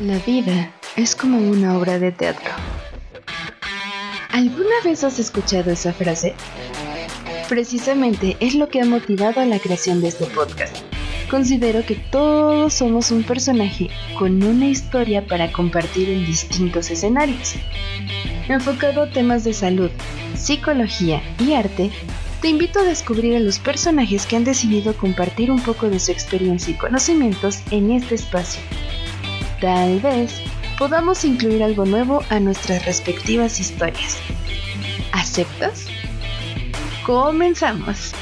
La vida es como una obra de teatro. ¿Alguna vez has escuchado esa frase? Precisamente es lo que ha motivado a la creación de este podcast. Considero que todos somos un personaje con una historia para compartir en distintos escenarios. Enfocado a temas de salud, psicología y arte, te invito a descubrir a los personajes que han decidido compartir un poco de su experiencia y conocimientos en este espacio. Tal vez podamos incluir algo nuevo a nuestras respectivas historias. ¿Aceptas? Comenzamos.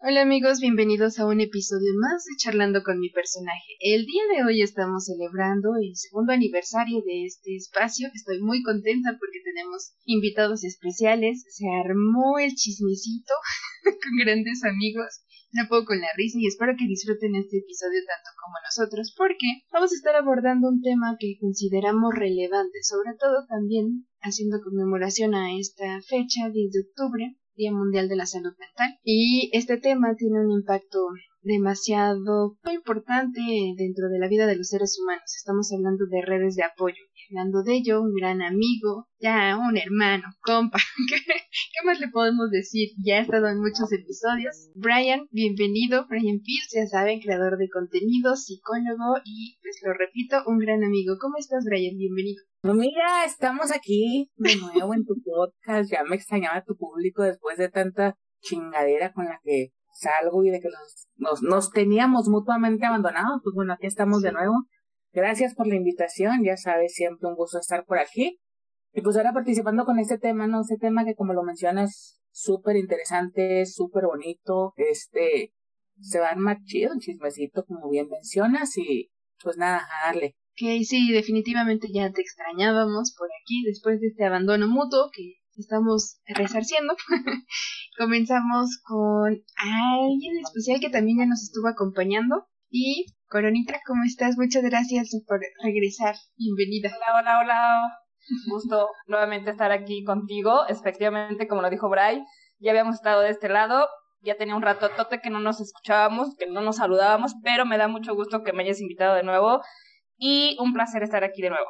Hola amigos, bienvenidos a un episodio más de Charlando con mi personaje. El día de hoy estamos celebrando el segundo aniversario de este espacio. Estoy muy contenta porque tenemos invitados especiales. Se armó el chismecito con grandes amigos. Me puedo con la risa y espero que disfruten este episodio tanto como nosotros porque vamos a estar abordando un tema que consideramos relevante, sobre todo también haciendo conmemoración a esta fecha, 10 de octubre, Día Mundial de la Salud Mental. Y este tema tiene un impacto demasiado importante dentro de la vida de los seres humanos. Estamos hablando de redes de apoyo. Hablando de ello, un gran amigo, ya un hermano, compa. ¿Qué, más le podemos decir? Ya ha estado en muchos episodios. Brian, bienvenido. Brian Pierce, ya saben, creador de contenido, psicólogo y, pues lo repito, un gran amigo. ¿Cómo estás, Brian? Bienvenido. Mira, estamos aquí de nuevo en tu podcast. Ya me extrañaba tu público después de tanta chingadera con la que salgo y de que nos, nos, teníamos mutuamente abandonados. Pues bueno, aquí estamos de nuevo. Gracias por la invitación. Ya sabes, siempre un gusto estar por aquí. Y pues ahora participando con este tema, ¿no? Este tema que como lo mencionas, súper interesante, súper bonito. Este, se va a armar chido, un chismecito, como bien mencionas. Y pues nada, a darle. Ok, sí, definitivamente ya te extrañábamos por aquí después de este abandono mutuo que estamos resarciendo. Comenzamos con alguien especial que también ya nos estuvo acompañando. Y Coronita, ¿cómo estás? Muchas gracias por regresar. Bienvenida. Hola, hola, hola. Gusto nuevamente estar aquí contigo. Efectivamente, como lo dijo Bray, ya habíamos estado de este lado. Ya tenía un rato tote que no nos escuchábamos, que no nos saludábamos, pero me da mucho gusto que me hayas invitado de nuevo y un placer estar aquí de nuevo.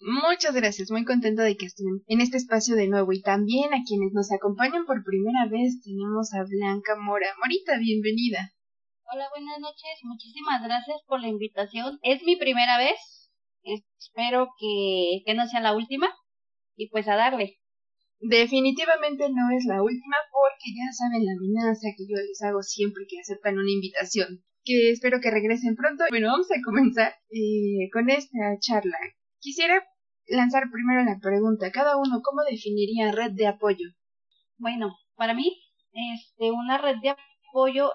Muchas gracias, muy contenta de que estén en este espacio de nuevo y también a quienes nos acompañan por primera vez tenemos a Blanca Mora. Morita, bienvenida. Hola, buenas noches, muchísimas gracias por la invitación. Es mi primera vez, espero que, que no sea la última y pues a darle. Definitivamente no es la última porque ya saben la amenaza que yo les hago siempre que aceptan una invitación que espero que regresen pronto. Bueno, vamos a comenzar eh, con esta charla. Quisiera lanzar primero la pregunta. Cada uno, ¿cómo definiría red de apoyo? Bueno, para mí, este, una red de apoyo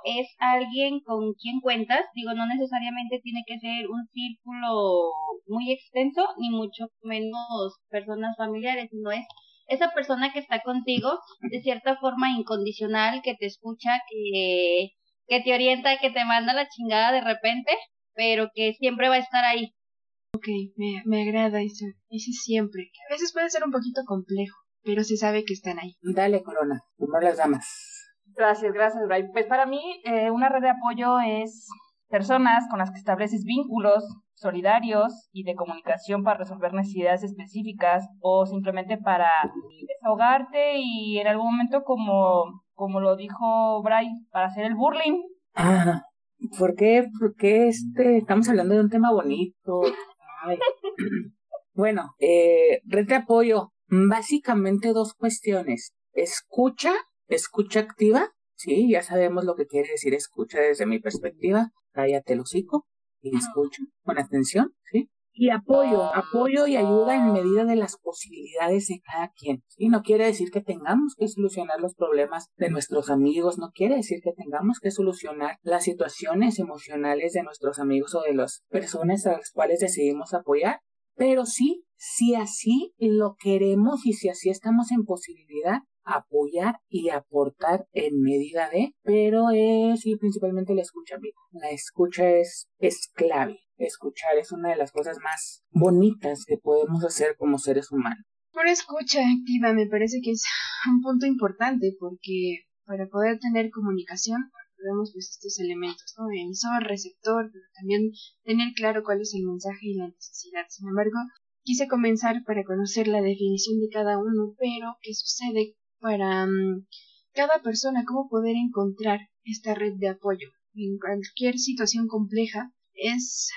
es alguien con quien cuentas. Digo, no necesariamente tiene que ser un círculo muy extenso, ni mucho menos personas familiares, sino es esa persona que está contigo de cierta forma incondicional, que te escucha, que que te orienta, que te manda la chingada de repente, pero que siempre va a estar ahí. Ok, me, me agrada eso, ese siempre, que a veces puede ser un poquito complejo, pero se sabe que están ahí. Dale, Corona, como las damas. Gracias, gracias, Bray. Pues para mí, eh, una red de apoyo es personas con las que estableces vínculos solidarios y de comunicación para resolver necesidades específicas o simplemente para desahogarte y en algún momento como como lo dijo Bray, para hacer el burling. Ah, ¿por qué? Porque este, estamos hablando de un tema bonito. bueno, eh, red de apoyo, básicamente dos cuestiones. Escucha, escucha activa, sí, ya sabemos lo que quiere decir escucha desde mi perspectiva. Cállate el hocico y escucha con atención, sí y apoyo, apoyo y ayuda en medida de las posibilidades de cada quien. Y no quiere decir que tengamos que solucionar los problemas de nuestros amigos, no quiere decir que tengamos que solucionar las situaciones emocionales de nuestros amigos o de las personas a las cuales decidimos apoyar, pero sí, si así lo queremos y si así estamos en posibilidad, apoyar y aportar en medida de, pero es y principalmente la escucha. La escucha es, es clave. Escuchar es una de las cosas más bonitas que podemos hacer como seres humanos. Por escucha activa me parece que es un punto importante porque para poder tener comunicación, recordamos pues estos elementos, ¿no? Emisor, receptor, pero también tener claro cuál es el mensaje y la necesidad. Sin embargo, quise comenzar para conocer la definición de cada uno, pero ¿qué sucede para mm, cada persona? ¿Cómo poder encontrar esta red de apoyo? En cualquier situación compleja es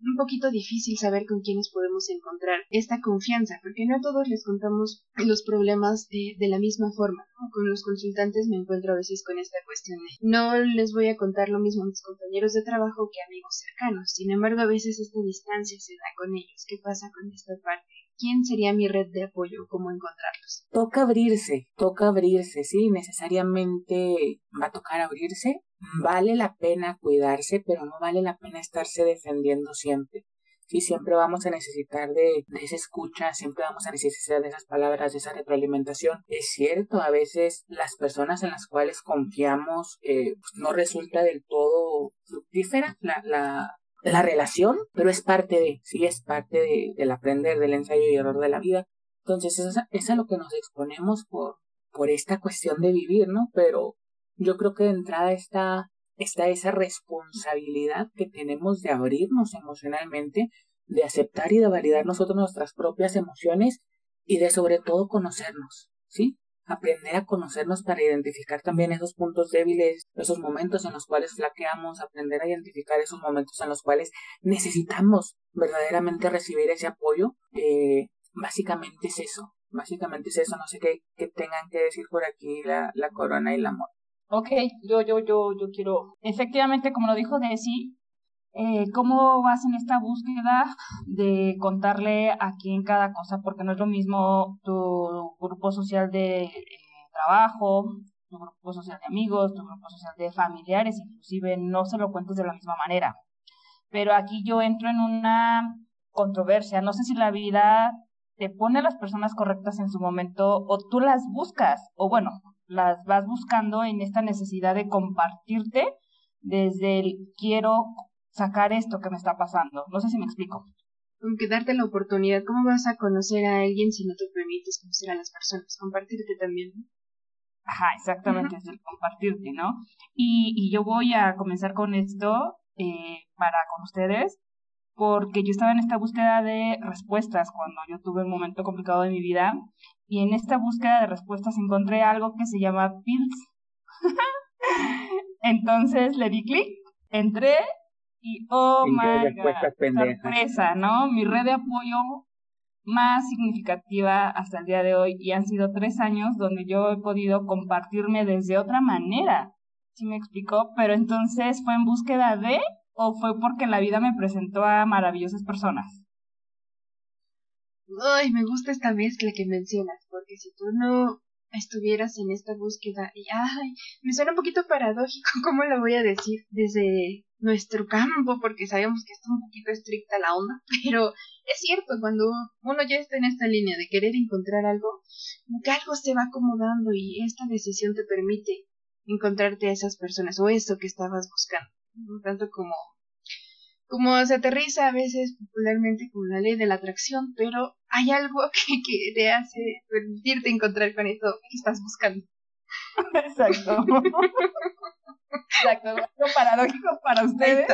un poquito difícil saber con quiénes podemos encontrar esta confianza, porque no a todos les contamos los problemas de, la misma forma. Con los consultantes me encuentro a veces con esta cuestión de no les voy a contar lo mismo a mis compañeros de trabajo que amigos cercanos. Sin embargo, a veces esta distancia se da con ellos. ¿Qué pasa con esta parte? ¿Quién sería mi red de apoyo? ¿Cómo encontrarlos? Toca abrirse, toca abrirse, sí, necesariamente va a tocar abrirse. Vale la pena cuidarse, pero no vale la pena estarse defendiendo siempre. Sí, siempre vamos a necesitar de, esa escucha, siempre vamos a necesitar de esas palabras, de esa retroalimentación. Es cierto, a veces las personas en las cuales confiamos eh, pues, no resulta del todo fructífera la, la, la relación, pero es parte de, sí, es parte de, del aprender, del ensayo y error de la vida. Entonces, es es a lo que nos exponemos por, por esta cuestión de vivir, ¿no? Pero yo creo que de entrada está, está esa responsabilidad que tenemos de abrirnos emocionalmente, de aceptar y de validar nosotros nuestras propias emociones y de sobre todo conocernos, ¿sí? Aprender a conocernos para identificar también esos puntos débiles, esos momentos en los cuales flaqueamos, aprender a identificar esos momentos en los cuales necesitamos verdaderamente recibir ese apoyo. Eh, básicamente es eso, básicamente es eso, no sé qué, qué tengan que decir por aquí la, la corona y la amor. Ok, yo, yo, yo, yo quiero, efectivamente, como lo dijo Desi, eh, ¿cómo vas en esta búsqueda de contarle a quién cada cosa? Porque no es lo mismo tu grupo social de eh, trabajo, tu grupo social de amigos, tu grupo social de familiares, inclusive no se lo cuentes de la misma manera. Pero aquí yo entro en una controversia. No sé si la vida te pone a las personas correctas en su momento o tú las buscas, o bueno, las vas buscando en esta necesidad de compartirte desde el quiero sacar esto que me está pasando. No sé si me explico. Aunque darte la oportunidad, ¿cómo vas a conocer a alguien si no te permites conocer a las personas? Compartirte también, ¿no? Ajá, exactamente, es el compartirte, ¿no? Y, y, yo voy a comenzar con esto eh, para con ustedes, porque yo estaba en esta búsqueda de respuestas cuando yo tuve un momento complicado de mi vida, y en esta búsqueda de respuestas encontré algo que se llama PILS. Entonces le di clic, entré y oh my god, sorpresa, ¿no? Mi red de apoyo más significativa hasta el día de hoy y han sido tres años donde yo he podido compartirme desde otra manera. ¿Sí me explicó? Pero entonces fue en búsqueda de o fue porque la vida me presentó a maravillosas personas. Ay, me gusta esta mezcla que mencionas, porque si tú no estuvieras en esta búsqueda y ay, me suena un poquito paradójico, ¿cómo lo voy a decir? Desde nuestro campo, porque sabemos que está un poquito estricta la onda, pero es cierto, cuando uno ya está en esta línea de querer encontrar algo, que algo se va acomodando y esta decisión te permite encontrarte a esas personas o eso que estabas buscando, tanto como como se aterriza a veces popularmente con la ley de la atracción, pero hay algo que, que te hace permitirte encontrar con eso que estás buscando. Exacto. Exacto, algo paradójico para ustedes.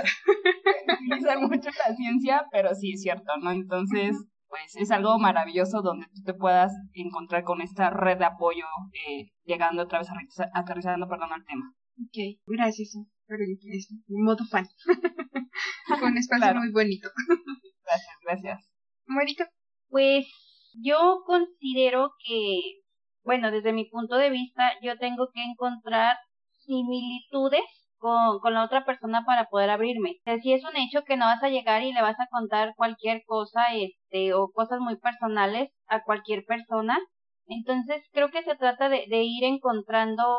Utilizan mucho la ciencia, pero sí es cierto, ¿no? Entonces, pues es algo maravilloso donde tú te puedas encontrar con esta red de apoyo, eh, llegando otra vez aterrizando, perdón, al tema. Ok, gracias. Es modo fan. un espacio muy bonito. gracias, gracias. Marito. Pues yo considero que, bueno, desde mi punto de vista, yo tengo que encontrar similitudes con, con la otra persona para poder abrirme. si es un hecho que no vas a llegar y le vas a contar cualquier cosa, este, o cosas muy personales a cualquier persona, entonces creo que se trata de, de ir encontrando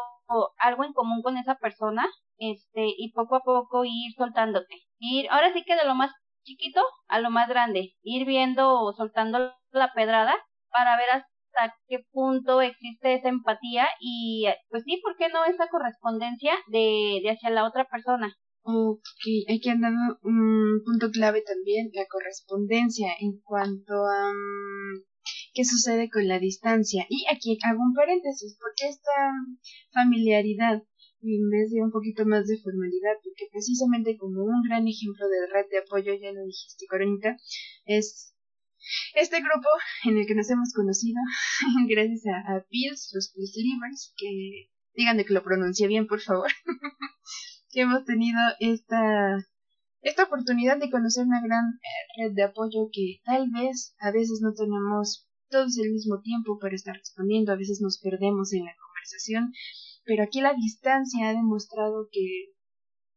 algo en común con esa persona, este, y poco a poco ir soltándote. Ir, ahora sí que de lo más chiquito a lo más grande, ir viendo o soltando la pedrada para ver hasta qué punto existe esa empatía y pues sí, ¿por qué no esa correspondencia de, de hacia la otra persona? Ok, hay que andar un punto clave también, la correspondencia en cuanto a mm, qué sucede con la distancia. Y aquí hago un paréntesis, porque esta familiaridad en vez de un poquito más de formalidad, porque precisamente como un gran ejemplo de red de apoyo, ya lo dijiste, Coronita, es este grupo en el que nos hemos conocido gracias a, a Pills, los Pills Livers, que díganme que lo pronuncie bien, por favor, que hemos tenido esta esta oportunidad de conocer una gran eh, red de apoyo que tal vez a veces no tenemos todos el mismo tiempo para estar respondiendo, a veces nos perdemos en la conversación, pero aquí la distancia ha demostrado que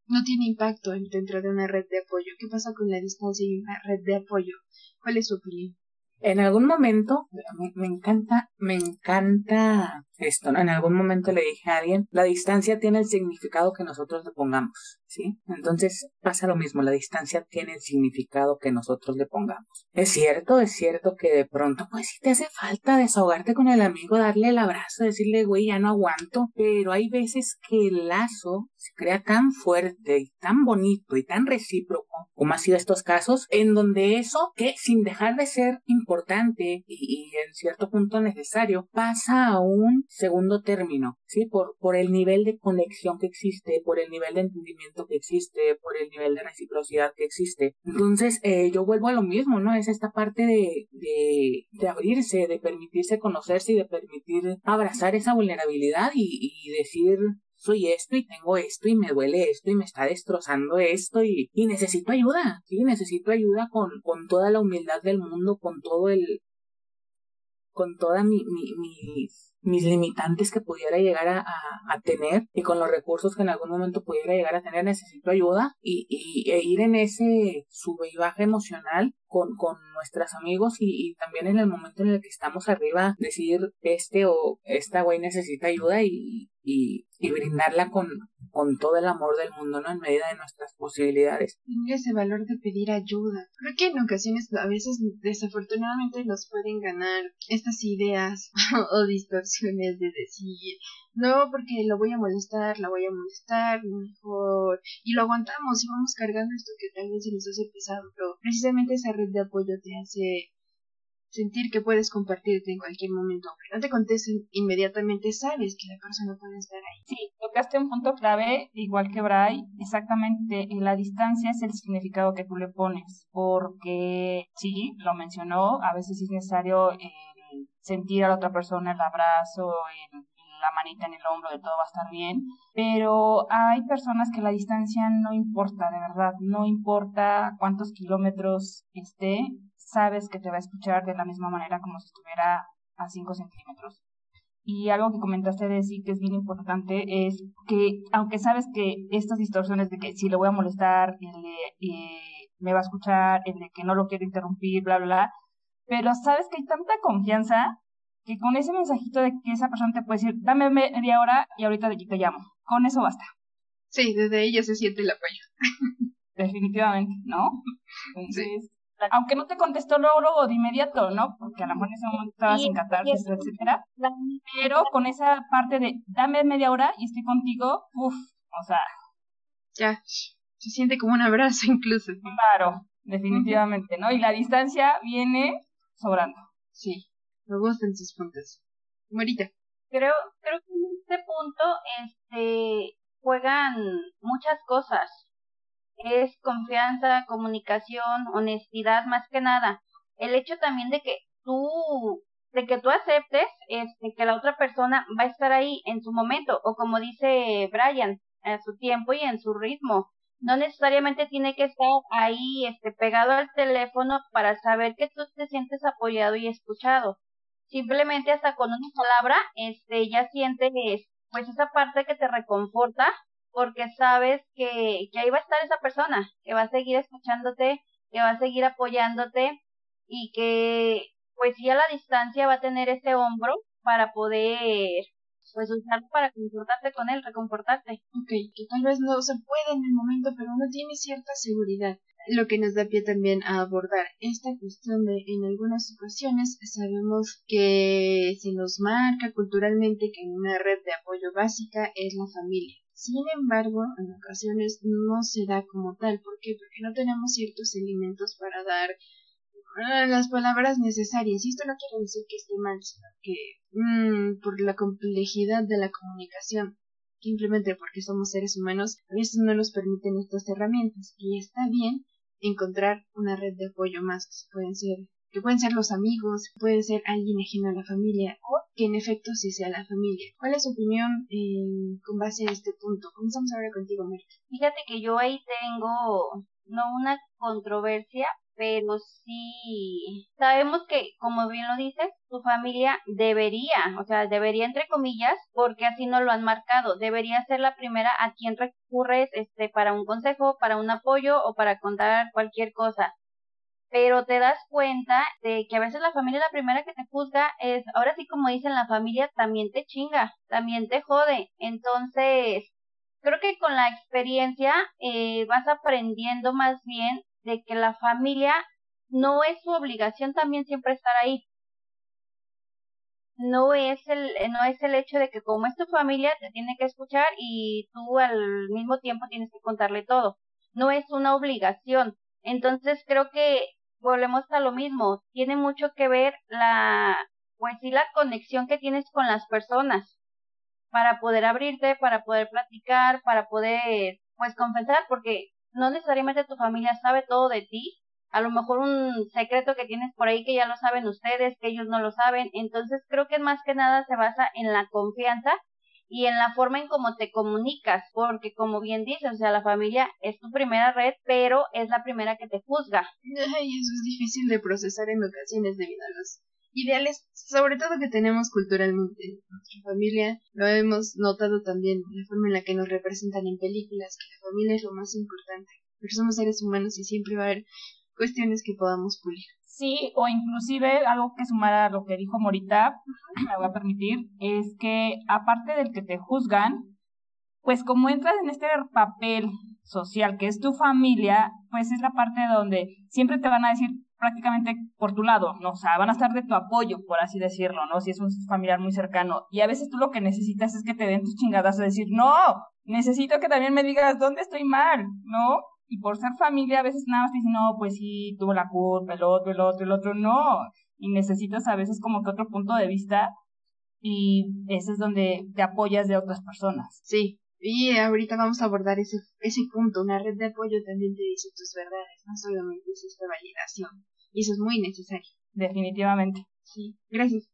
no tiene impacto dentro de una red de apoyo. ¿Qué pasa con la distancia y una red de apoyo? ¿Cuál es su opinión? En algún momento, me, me encanta, me encanta esto, ¿no? En algún momento le dije a alguien, la distancia tiene el significado que nosotros le pongamos, ¿sí? Entonces pasa lo mismo, la distancia tiene el significado que nosotros le pongamos. Es cierto, es cierto que de pronto, pues sí te hace falta desahogarte con el amigo, darle el abrazo, decirle, güey, ya no aguanto, pero hay veces que el lazo se crea tan fuerte y tan bonito y tan recíproco, como ha sido estos casos, en donde eso, que sin dejar de ser importante y, y en cierto punto necesario, pasa a un segundo término, ¿sí? Por, por el nivel de conexión que existe, por el nivel de entendimiento que existe, por el nivel de reciprocidad que existe. Entonces, eh, yo vuelvo a lo mismo, ¿no? Es esta parte de, de, de abrirse, de permitirse conocerse y de permitir abrazar esa vulnerabilidad y, y decir, soy esto y tengo esto y me duele esto y me está destrozando esto y, y necesito ayuda, sí, necesito ayuda con, con toda la humildad del mundo, con todo el, con toda mi, mi, mis, mis limitantes que pudiera llegar a, a, tener y con los recursos que en algún momento pudiera llegar a tener necesito ayuda y, y e ir en ese sube y baja emocional con, con nuestros amigos y, y, también en el momento en el que estamos arriba decir este o esta güey necesita ayuda y, y, brindarla con, con todo el amor del mundo, ¿no? En medida de nuestras posibilidades. Tener ese valor de pedir ayuda. Creo que en ocasiones, a veces, desafortunadamente, nos pueden ganar estas ideas o distorsiones de decir, no, porque lo voy a molestar, la voy a molestar, mejor. Y lo aguantamos y vamos cargando esto que tal vez se nos hace pesado, pero precisamente esa red de apoyo te hace sentir que puedes compartirte en cualquier momento, aunque no te contesten inmediatamente, sabes que la persona puede estar ahí. Sí, tocaste un punto clave, igual que Bray, exactamente, en la distancia es el significado que tú le pones, porque sí, lo mencionó, a veces es necesario eh, sentir a la otra persona el abrazo, el, la manita en el hombro de todo va a estar bien, pero hay personas que la distancia no importa, de verdad, no importa cuántos kilómetros esté, sabes que te va a escuchar de la misma manera como si estuviera a 5 centímetros. Y algo que comentaste de sí que es bien importante es que, aunque sabes que estas distorsiones de que si le voy a molestar, el de, me va a escuchar, el de que no lo quiero interrumpir, bla, bla, bla, pero sabes que hay tanta confianza que con ese mensajito de que esa persona te puede decir, dame media hora y ahorita de aquí te llamo. Con eso basta. Sí, desde ella se siente el apoyo. Definitivamente, ¿no? Entonces, aunque no te contestó luego, luego de inmediato, ¿no? Porque a lo mejor en ese momento estabas en catarsis, etcétera. Pero con esa parte de dame media hora y estoy contigo, uff, o sea. Ya, se siente como un abrazo incluso. Claro, definitivamente, ¿no? Y la distancia viene sobrando. Sí, me gustan sus puntos. Morita. Creo, creo que en este punto, este, juegan muchas cosas es confianza, comunicación, honestidad más que nada. El hecho también de que tú de que tú aceptes este que la otra persona va a estar ahí en su momento o como dice Brian, a su tiempo y en su ritmo. No necesariamente tiene que estar ahí este pegado al teléfono para saber que tú te sientes apoyado y escuchado. Simplemente hasta con una palabra este ya sientes pues esa parte que te reconforta porque sabes que, que ahí va a estar esa persona, que va a seguir escuchándote, que va a seguir apoyándote y que pues sí a la distancia va a tener ese hombro para poder pues usarlo para confortarte con él, reconfortarte. Ok, que tal vez no se puede en el momento, pero uno tiene cierta seguridad. Lo que nos da pie también a abordar esta cuestión de en algunas ocasiones sabemos que se nos marca culturalmente que una red de apoyo básica es la familia. Sin embargo, en ocasiones no se da como tal. ¿Por qué? Porque no tenemos ciertos elementos para dar las palabras necesarias. Y esto no quiere decir que esté mal, sino que mmm, por la complejidad de la comunicación. simplemente porque somos seres humanos, a veces no nos permiten estas herramientas y está bien encontrar una red de apoyo más que pueden ser que pueden ser los amigos, puede ser alguien ajeno a la familia o que en efecto sí sea la familia. ¿Cuál es su opinión eh, con base a este punto? Comenzamos ahora contigo, Marta. Fíjate que yo ahí tengo no una controversia, pero sí sabemos que, como bien lo dices, tu familia debería, o sea, debería entre comillas, porque así no lo han marcado, debería ser la primera a quien recurres este para un consejo, para un apoyo o para contar cualquier cosa. Pero te das cuenta de que a veces la familia la primera que te juzga es, ahora sí como dicen, la familia también te chinga, también te jode. Entonces, creo que con la experiencia eh, vas aprendiendo más bien de que la familia no es su obligación también siempre estar ahí. No es el, no es el hecho de que como es tu familia te tiene que escuchar y tú al mismo tiempo tienes que contarle todo. No es una obligación. Entonces creo que volvemos a lo mismo. Tiene mucho que ver la, pues sí, la conexión que tienes con las personas para poder abrirte, para poder platicar, para poder, pues confesar, porque no necesariamente tu familia sabe todo de ti, a lo mejor un secreto que tienes por ahí que ya lo saben ustedes, que ellos no lo saben, entonces creo que más que nada se basa en la confianza y en la forma en cómo te comunicas, porque como bien dices, o sea, la familia es tu primera red, pero es la primera que te juzga. Y eso es difícil de procesar en ocasiones debido a los ideales, sobre todo que tenemos culturalmente. Nuestra familia lo hemos notado también, la forma en la que nos representan en películas, que la familia es lo más importante. Porque somos seres humanos y siempre va a haber cuestiones que podamos pulir. Sí, o inclusive algo que sumar a lo que dijo Morita, me voy a permitir, es que aparte del que te juzgan, pues como entras en este papel social que es tu familia, pues es la parte donde siempre te van a decir prácticamente por tu lado, ¿no? O sea, van a estar de tu apoyo, por así decirlo, ¿no? Si es un familiar muy cercano. Y a veces tú lo que necesitas es que te den tus chingadas a decir, no, necesito que también me digas dónde estoy mal, ¿no? Y por ser familia, a veces nada más te dicen, no, pues sí, tuvo la culpa, el otro, el otro, el otro, no. Y necesitas a veces como que otro punto de vista y ese es donde te apoyas de otras personas. Sí, y ahorita vamos a abordar ese, ese punto. Una red de apoyo también te dice tus verdades, no solamente es esta validación. Y eso es muy necesario. Definitivamente. Sí. Gracias.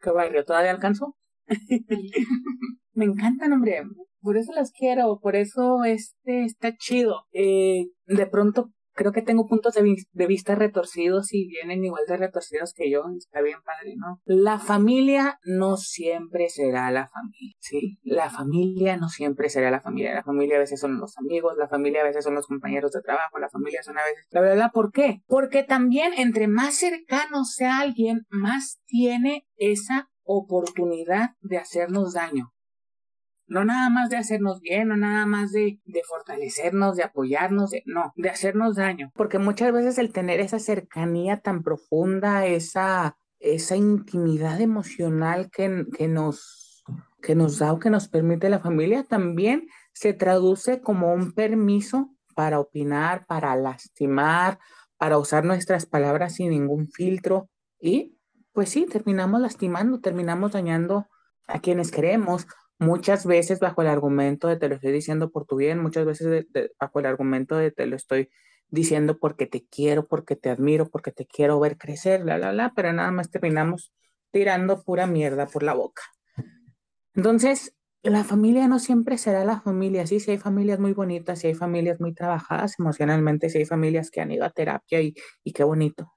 ¿Qué barrio? ¿Todavía alcanzo? Me encantan, hombre. Por eso las quiero, por eso este está chido. Eh, de pronto creo que tengo puntos de, vista retorcidos y vienen igual de retorcidos que yo, está bien padre, ¿no? La familia no siempre será la familia, ¿sí? La familia no siempre será la familia, la familia a veces son los amigos, la familia a veces son los compañeros de trabajo, la familia son a veces... La verdad, ¿por qué? Porque también entre más cercano sea alguien, más tiene esa oportunidad de hacernos daño no nada más de hacernos bien, no nada más de, de fortalecernos, de apoyarnos, no, de hacernos daño. Porque muchas veces el tener esa cercanía tan profunda, esa, esa intimidad emocional que, que, nos, que nos da o que nos permite la familia, también se traduce como un permiso para opinar, para lastimar, para usar nuestras palabras sin ningún filtro. Y pues sí, terminamos lastimando, terminamos dañando a quienes queremos muchas veces bajo el argumento de te lo estoy diciendo por tu bien, muchas veces bajo el argumento de te lo estoy diciendo porque te quiero, porque te admiro, porque te quiero ver crecer, la, la, la, pero nada más terminamos tirando pura mierda por la boca. Entonces, la familia no siempre será la familia, sí, si hay familias muy bonitas, si hay familias muy trabajadas emocionalmente, si hay familias que han ido a terapia y, y qué bonito,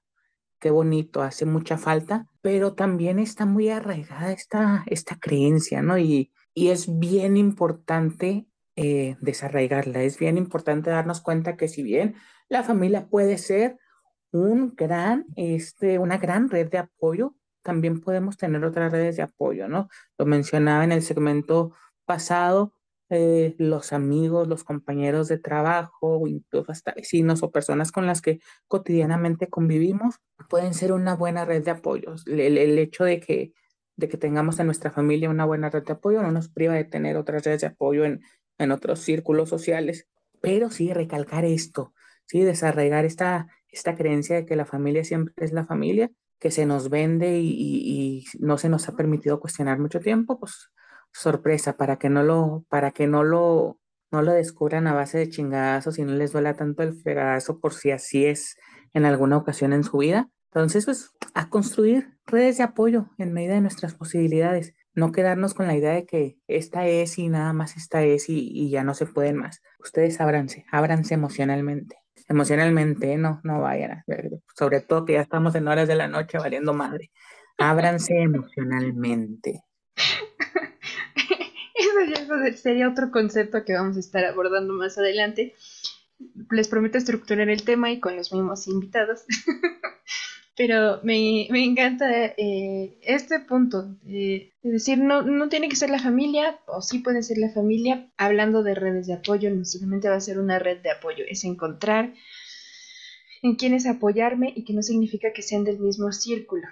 qué bonito, hace mucha falta, pero también está muy arraigada esta, esta creencia, ¿no? Y, y es bien importante eh, desarraigarla, es bien importante darnos cuenta que si bien la familia puede ser un gran, este, una gran red de apoyo, también podemos tener otras redes de apoyo, ¿no? Lo mencionaba en el segmento pasado, eh, los amigos, los compañeros de trabajo, incluso hasta vecinos o personas con las que cotidianamente convivimos, pueden ser una buena red de apoyos. el hecho de que de que tengamos en nuestra familia una buena red de apoyo, no nos priva de tener otras redes de apoyo en, en otros círculos sociales, pero sí recalcar esto, sí desarraigar esta, esta creencia de que la familia siempre es la familia, que se nos vende y, y, no se nos ha permitido cuestionar mucho tiempo, pues sorpresa, para que no lo, para que no lo, no lo descubran a base de chingazos y no les duela tanto el fregadazo por si así es en alguna ocasión en su vida. Entonces, pues, a construir redes de apoyo en medida de nuestras posibilidades. No quedarnos con la idea de que esta es y nada más esta es y, ya no se pueden más. Ustedes ábranse, ábranse emocionalmente. Emocionalmente, no, no vayan. Sobre todo que ya estamos en horas de la noche valiendo madre. Ábranse emocionalmente. Eso sería otro concepto que vamos a estar abordando más adelante. Les prometo estructurar el tema y con los mismos invitados. Pero me, me encanta eh, este punto de, decir, no, no tiene que ser la familia, o sí puede ser la familia. Hablando de redes de apoyo, no solamente va a ser una red de apoyo, es encontrar en quienes apoyarme y que no significa que sean del mismo círculo.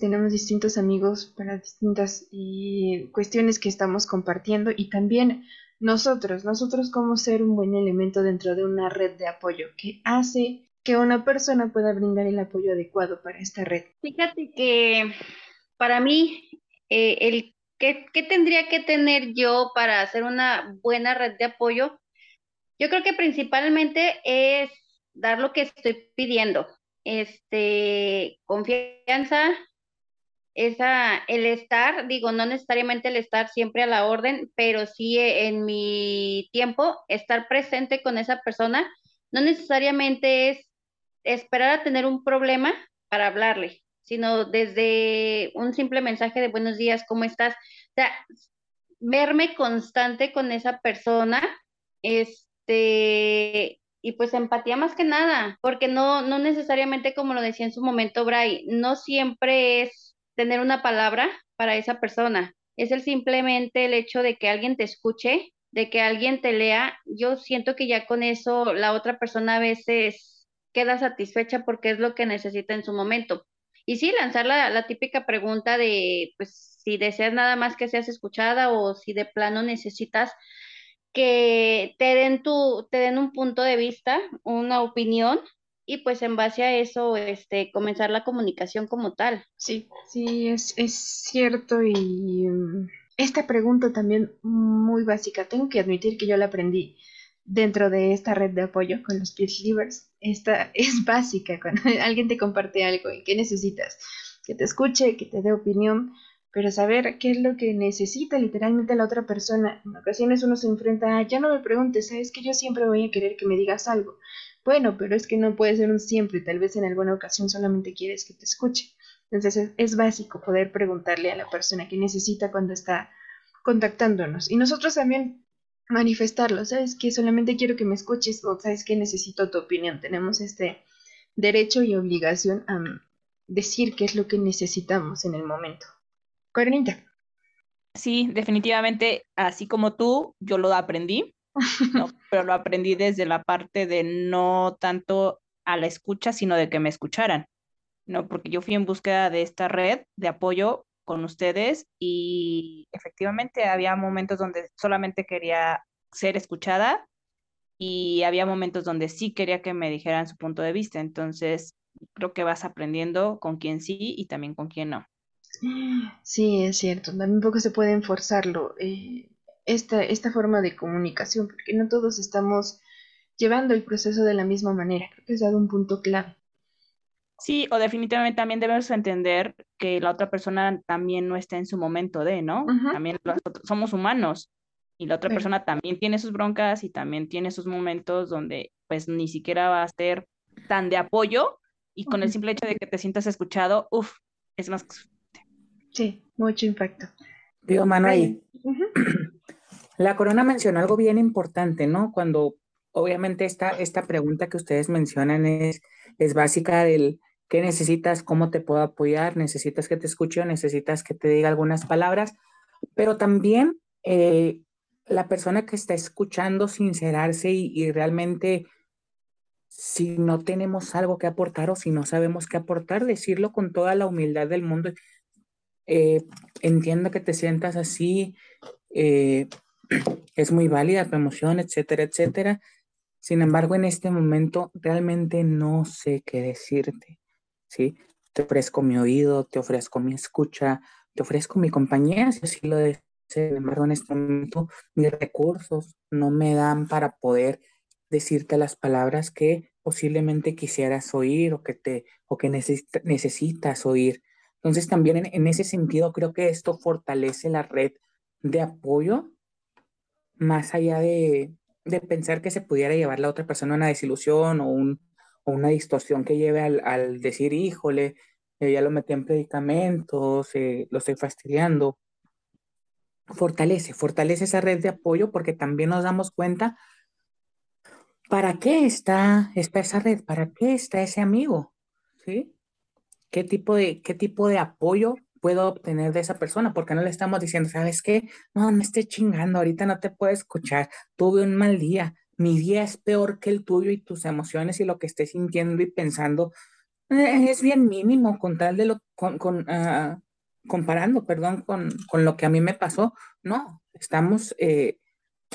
Tenemos distintos amigos para distintas eh, cuestiones que estamos compartiendo y también nosotros, nosotros como ser un buen elemento dentro de una red de apoyo que hace que una persona pueda brindar el apoyo adecuado para esta red. Fíjate que para mí, eh, el ¿qué, ¿qué tendría que tener yo para hacer una buena red de apoyo? Yo creo que principalmente es dar lo que estoy pidiendo. Este, confianza, esa, el estar, digo, no necesariamente el estar siempre a la orden, pero sí en mi tiempo, estar presente con esa persona, no necesariamente es esperar a tener un problema para hablarle, sino desde un simple mensaje de buenos días, ¿cómo estás? O sea, verme constante con esa persona, este, y pues empatía más que nada, porque no, no necesariamente como lo decía en su momento Bray, no siempre es tener una palabra para esa persona, es el simplemente el hecho de que alguien te escuche, de que alguien te lea, yo siento que ya con eso la otra persona a veces queda satisfecha porque es lo que necesita en su momento. Y sí, lanzar la, la típica pregunta de, pues, si deseas nada más que seas escuchada o si de plano necesitas que te den tu, te den un punto de vista, una opinión, y pues en base a eso, este, comenzar la comunicación como tal. Sí, sí, es, es cierto y mm, esta pregunta también muy básica, tengo que admitir que yo la aprendí dentro de esta red de apoyo con los peer leavers. Esta es básica cuando alguien te comparte algo y qué necesitas. Que te escuche, que te dé opinión, pero saber qué es lo que necesita literalmente la otra persona. En ocasiones uno se enfrenta a, ya no me preguntes, sabes que yo siempre voy a querer que me digas algo. Bueno, pero es que no puede ser un siempre, tal vez en alguna ocasión solamente quieres que te escuche. Entonces es, básico poder preguntarle a la persona qué necesita cuando está contactándonos. Y nosotros también manifestarlo, ¿sabes? Que solamente quiero que me escuches o sabes que necesito tu opinión. Tenemos este derecho y obligación a decir qué es lo que necesitamos en el momento. Coronita. Sí, definitivamente, así como tú, yo lo aprendí, ¿no? pero lo aprendí desde la parte de no tanto a la escucha, sino de que me escucharan, ¿no? Porque yo fui en búsqueda de esta red de apoyo con ustedes y efectivamente había momentos donde solamente quería ser escuchada y había momentos donde sí quería que me dijeran su punto de vista. Entonces, creo que vas aprendiendo con quién sí y también con quién no. Sí, es cierto. También poco se puede enforzarlo, eh, esta, esta forma de comunicación, porque no todos estamos llevando el proceso de la misma manera. Creo que es dado un punto clave. Sí, o definitivamente también debemos entender que la otra persona también no está en su momento de, ¿no? También somos humanos y la otra persona también tiene sus broncas y también tiene sus momentos donde pues ni siquiera va a ser tan de apoyo y con el simple hecho de que te sientas escuchado, uff, es más Sí, mucho impacto. Digo, Manuel, la corona mencionó algo bien importante, ¿no? Cuando obviamente esta, esta pregunta que ustedes mencionan es, es básica del ¿Qué necesitas? ¿Cómo te puedo apoyar? ¿Necesitas que te escuche necesitas que te diga algunas palabras? Pero también eh, la persona que está escuchando sincerarse y, realmente si no tenemos algo que aportar o si no sabemos qué aportar, decirlo con toda la humildad del mundo. Eh, entiendo que te sientas así, eh, es muy válida tu emoción, etcétera, etcétera. Sin embargo, en este momento realmente no sé qué decirte. Te ofrezco mi oído, te ofrezco mi escucha, te ofrezco mi compañía, si así lo deseas. Sin embargo, en este momento mis recursos no me dan para poder decirte las palabras que posiblemente quisieras oír o que te o que necesitas oír. Entonces también en, en, ese sentido creo que esto fortalece la red de apoyo más allá de, de pensar que se pudiera llevar la otra persona a una desilusión o, un, una distorsión que lleve al, al decir, híjole, eh, ya lo metí en predicamentos, eh, lo estoy fastidiando. Fortalece, fortalece esa red de apoyo porque también nos damos cuenta para qué está, está esa red, para qué está ese amigo, ¿sí? ¿Qué tipo de, qué tipo de apoyo puedo obtener de esa persona, porque no le estamos diciendo, ¿sabes qué? No, no esté chingando, ahorita no te puedo escuchar, tuve un mal día, mi día es peor que el tuyo y tus emociones y lo que estés sintiendo y pensando eh, es bien mínimo con tal de lo, con, con uh, comparando, perdón, con, con, lo que a mí me pasó, no, estamos eh,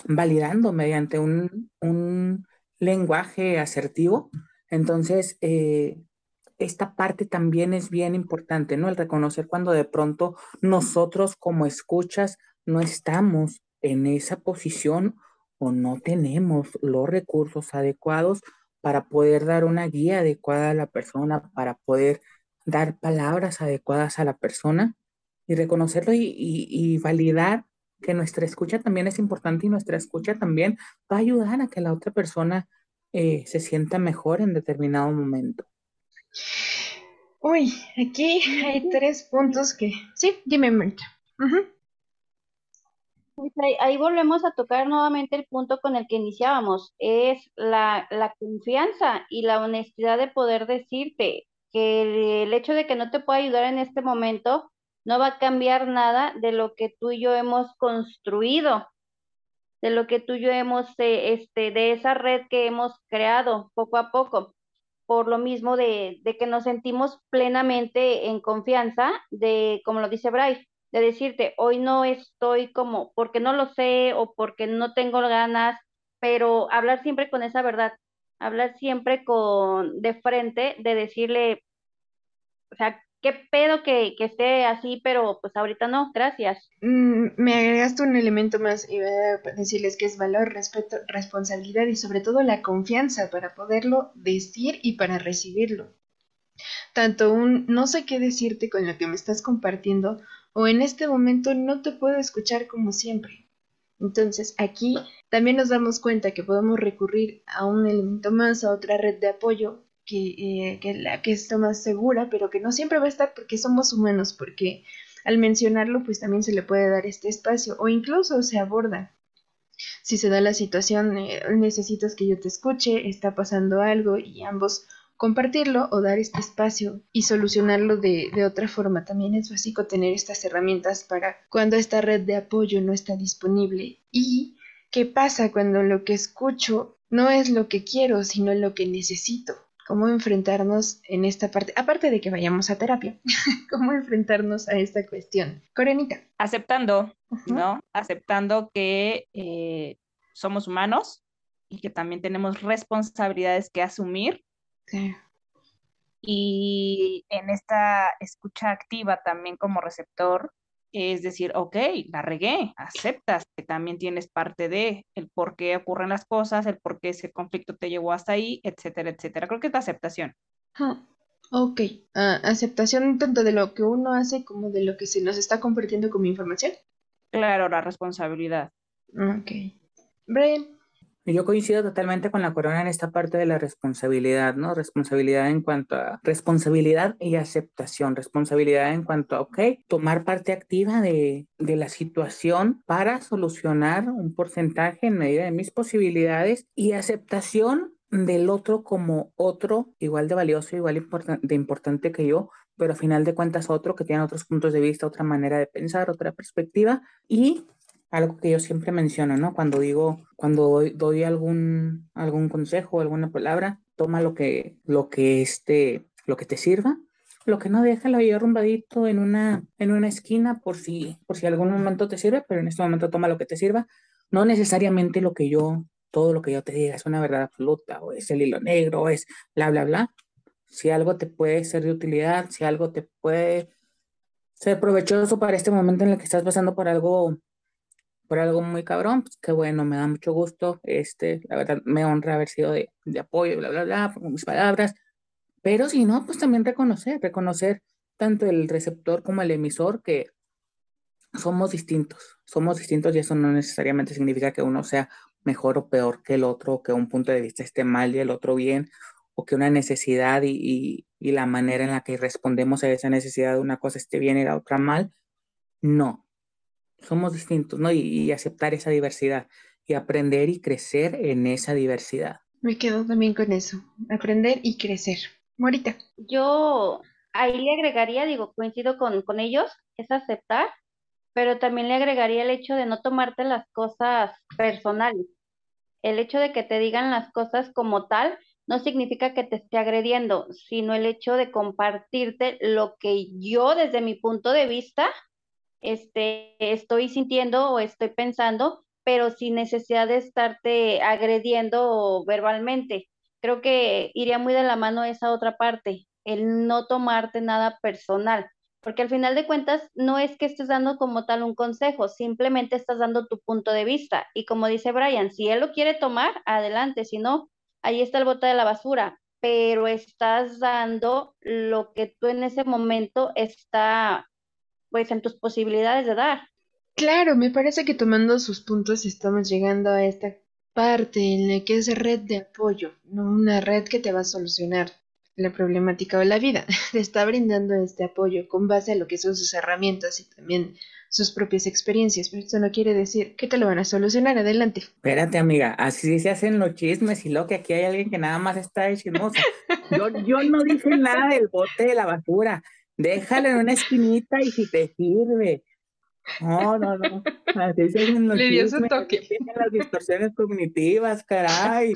validando mediante un, un lenguaje asertivo, entonces eh, esta parte también es bien importante, ¿no? El reconocer cuando de pronto nosotros como escuchas no estamos en esa posición o no tenemos los recursos adecuados para poder dar una guía adecuada a la persona, para poder dar palabras adecuadas a la persona y reconocerlo y, validar que nuestra escucha también es importante y nuestra escucha también va a ayudar a que la otra persona eh, se sienta mejor en determinado momento. Uy, aquí hay tres puntos que... Sí, dime, Marta. Pues ahí, volvemos a tocar nuevamente el punto con el que iniciábamos, es la, la confianza y la honestidad de poder decirte que el, hecho de que no te pueda ayudar en este momento no va a cambiar nada de lo que tú y yo hemos construido, de lo que tú y yo hemos, eh, este, de esa red que hemos creado poco a poco. Por lo mismo de, que nos sentimos plenamente en confianza de, como lo dice Bryce, de decirte, hoy no estoy como, porque no lo sé o porque no tengo ganas, pero hablar siempre con esa verdad, hablar siempre con, de frente, de decirle, o sea, qué pedo que, que esté así, pero pues ahorita no, gracias. Mm, me agregaste un elemento más y decirles que es valor, respeto, responsabilidad y sobre todo la confianza para poderlo decir y para recibirlo. Tanto un no sé qué decirte con lo que me estás compartiendo o en este momento no te puedo escuchar como siempre. Entonces aquí también nos damos cuenta que podemos recurrir a un elemento más, a otra red de apoyo que, eh, la que está más segura, pero que no siempre va a estar porque somos humanos, porque al mencionarlo pues también se le puede dar este espacio o incluso se aborda. Si se da la situación, eh, necesitas que yo te escuche, está pasando algo y ambos compartirlo o dar este espacio y solucionarlo de, de, otra forma. También es básico tener estas herramientas para cuando esta red de apoyo no está disponible. ¿Y qué pasa cuando lo que escucho no es lo que quiero, sino lo que necesito? cómo enfrentarnos en esta parte, aparte de que vayamos a terapia, cómo enfrentarnos a esta cuestión. Corenita. Aceptando, ¿no? Aceptando que eh, somos humanos y que también tenemos responsabilidades que asumir. Sí. Y en esta escucha activa también como receptor, es decir, ok, la regué, aceptas que también tienes parte de el por qué ocurren las cosas, el por qué ese conflicto te llevó hasta ahí, etcétera, etcétera. Creo que es la aceptación. Ok, ah, aceptación tanto de lo que uno hace como de lo que se nos está compartiendo como información. Claro, la responsabilidad. Ok. Brian. Yo coincido totalmente con la corona en esta parte de la responsabilidad, ¿no? Responsabilidad en cuanto a responsabilidad y aceptación. Responsabilidad en cuanto a, ok, tomar parte activa de, de la situación para solucionar un porcentaje en medida de mis posibilidades y aceptación del otro como otro igual de valioso, igual de importante que yo, pero a final de cuentas otro que tiene otros puntos de vista, otra manera de pensar, otra perspectiva y algo que yo siempre menciono, ¿no? Cuando digo, cuando doy, algún, algún consejo, alguna palabra, toma lo que, lo que este, lo que te sirva, lo que no deja lo llevo arrumbadito en una, en una esquina por si, por si algún momento te sirve, pero en este momento toma lo que te sirva. No necesariamente lo que yo, todo lo que yo te diga es una verdad absoluta, o es el hilo negro, o es bla, bla, bla. Si algo te puede ser de utilidad, si algo te puede ser provechoso para este momento en el que estás pasando por algo por algo muy cabrón, pues qué bueno, me da mucho gusto, este, la verdad me honra haber sido de, de apoyo, bla, bla, bla, con mis palabras, pero si no, pues también reconocer, reconocer tanto el receptor como el emisor que somos distintos, somos distintos y eso no necesariamente significa que uno sea mejor o peor que el otro, que un punto de vista esté mal y el otro bien, o que una necesidad y, y, la manera en la que respondemos a esa necesidad de una cosa esté bien y la otra mal. No, somos distintos, ¿no? Y, aceptar esa diversidad y aprender y crecer en esa diversidad. Me quedo también con eso, aprender y crecer. Morita. Yo ahí le agregaría, digo, coincido con, con ellos, es aceptar, pero también le agregaría el hecho de no tomarte las cosas personales. El hecho de que te digan las cosas como tal no significa que te esté agrediendo, sino el hecho de compartirte lo que yo desde mi punto de vista este, estoy sintiendo o estoy pensando, pero sin necesidad de estarte agrediendo verbalmente. Creo que iría muy de la mano esa otra parte, el no tomarte nada personal, porque al final de cuentas no es que estés dando como tal un consejo, simplemente estás dando tu punto de vista. Y como dice Brian, si él lo quiere tomar, adelante, si no, ahí está el bote de la basura, pero estás dando lo que tú en ese momento está pues en tus posibilidades de dar. Claro, me parece que tomando sus puntos estamos llegando a esta parte en la que es red de apoyo, no una red que te va a solucionar la problemática o la vida. Te está brindando este apoyo con base a lo que son sus herramientas y también sus propias experiencias, pero eso no quiere decir que te lo van a solucionar. Adelante. Espérate, amiga, así se hacen los chismes y lo que aquí hay alguien que nada más está de chismosa. Yo, yo no dije nada del bote de la basura. Déjalo en una esquinita y si te sirve. No, no, no. Así se hacen los Le dio su toque. Las distorsiones cognitivas, caray.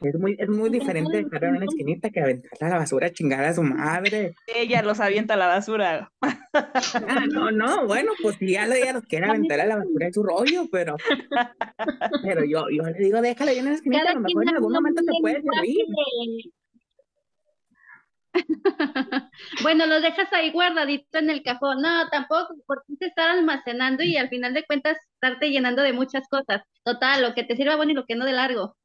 Es muy, es muy diferente dejarla en una esquinita que aventarla a la basura chingada a su madre. Ella los avienta a la basura. Ah, no, no, bueno, pues si ya, ella los quiere aventar a la basura es su rollo, pero, pero yo, yo le digo, déjala ahí en la esquinita, a lo mejor en algún momento te puede servir. bueno, los dejas ahí guardadito en el cajón. No, tampoco, porque te estar almacenando y al final de cuentas estarte llenando de muchas cosas. Total, lo que te sirva bueno y lo que no de largo.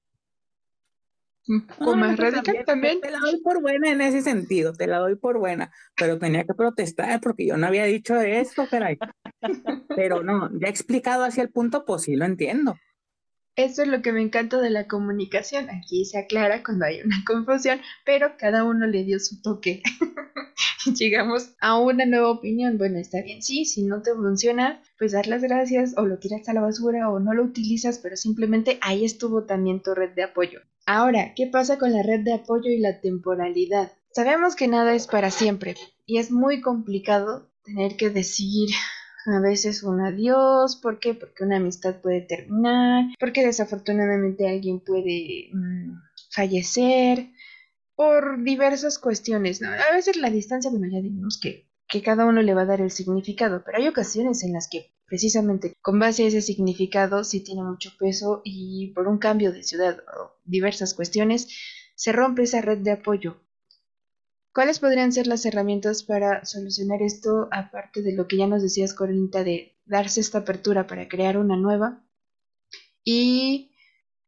Como más radical también. Te la doy por buena en ese sentido, te la doy por buena, pero tenía que protestar porque yo no había dicho eso, caray. Pero no, ya he explicado hacia el punto, pues sí lo entiendo. Eso es lo que me encanta de la comunicación. Aquí se aclara cuando hay una confusión, pero cada uno le dio su toque. Llegamos a una nueva opinión. Bueno, está bien, sí, si no te funciona, pues dar las gracias o lo tiras a la basura o no lo utilizas, pero simplemente ahí estuvo también tu red de apoyo. Ahora, ¿qué pasa con la red de apoyo y la temporalidad? Sabemos que nada es para siempre y es muy complicado tener que decir a veces un adiós, ¿por qué? Porque una amistad puede terminar, porque desafortunadamente alguien puede mm, fallecer, por diversas cuestiones. A veces la distancia, bueno, ya digamos que, que cada uno le va a dar el significado, pero hay ocasiones en las que precisamente con base a ese significado sí tiene mucho peso y por un cambio de ciudad o diversas cuestiones se rompe esa red de apoyo ¿Cuáles podrían ser las herramientas para solucionar esto, aparte de lo que ya nos decías, Corinta, de darse esta apertura para crear una nueva? Y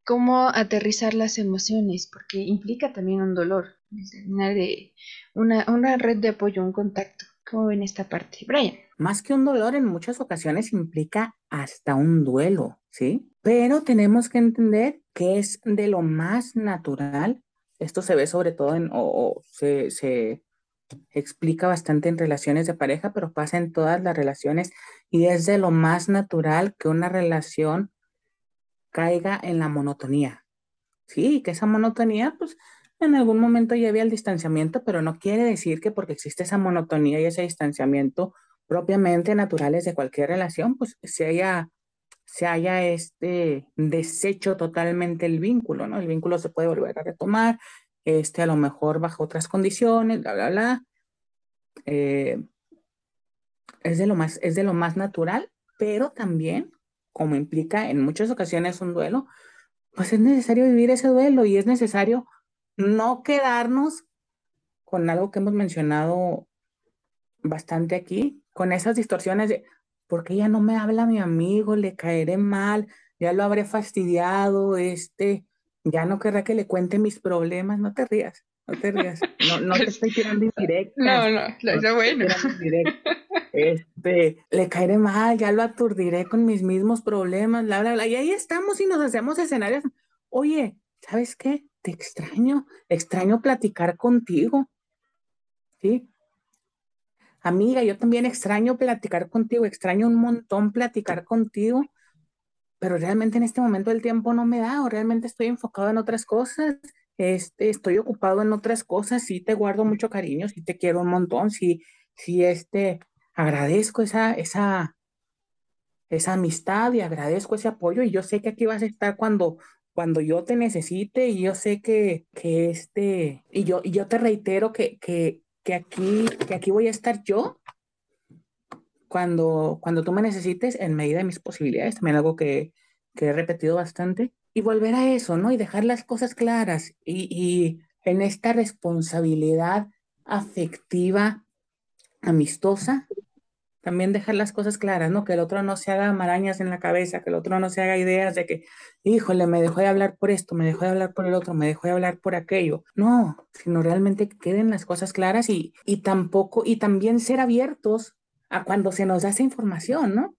cómo aterrizar las emociones, porque implica también un dolor, terminar de una, una red de apoyo, un contacto. ¿Cómo ven esta parte? Brian. Más que un dolor, en muchas ocasiones implica hasta un duelo, ¿sí? Pero tenemos que entender que es de lo más natural esto se ve sobre todo en, o, se, se, explica bastante en relaciones de pareja, pero pasa en todas las relaciones y es de lo más natural que una relación caiga en la monotonía. Sí, que esa monotonía, pues en algún momento lleve al distanciamiento, pero no quiere decir que porque existe esa monotonía y ese distanciamiento propiamente naturales de cualquier relación, pues se haya se haya este deshecho totalmente el vínculo, ¿no? El vínculo se puede volver a retomar, este a lo mejor bajo otras condiciones, bla, bla, bla. Eh, es, de lo más, es de lo más natural, pero también, como implica en muchas ocasiones un duelo, pues es necesario vivir ese duelo y es necesario no quedarnos con algo que hemos mencionado bastante aquí, con esas distorsiones de, porque ya no me habla mi amigo, le caeré mal, ya lo habré fastidiado, este, ya no querrá que le cuente mis problemas, no te rías, no te rías, no, no te estoy tirando indirectas. No, no, no, bueno. Este, le caeré mal, ya lo aturdiré con mis mismos problemas, bla, bla, bla, y ahí estamos y nos hacemos escenarios. Oye, ¿sabes qué? Te extraño, extraño platicar contigo, ¿sí? Amiga, yo también extraño platicar contigo, extraño un montón platicar contigo, pero realmente en este momento el tiempo no me da, o realmente estoy enfocado en otras cosas, este, estoy ocupado en otras cosas, sí te guardo mucho cariño, sí te quiero un montón, sí, sí, este, agradezco esa, esa, esa amistad y agradezco ese apoyo y yo sé que aquí vas a estar cuando, cuando yo te necesite y yo sé que, que este, y yo, y yo te reitero que, que, que aquí, que aquí voy a estar yo cuando, cuando tú me necesites en medida de mis posibilidades, también algo que, que he repetido bastante, y volver a eso, ¿no? Y dejar las cosas claras y, y en esta responsabilidad afectiva, amistosa, también dejar las cosas claras, ¿no? Que el otro no se haga marañas en la cabeza, que el otro no se haga ideas de que, híjole, me dejó de hablar por esto, me dejó de hablar por el otro, me dejó de hablar por aquello. No, sino realmente que queden las cosas claras y, y tampoco, y también ser abiertos a cuando se nos da esa información, ¿no?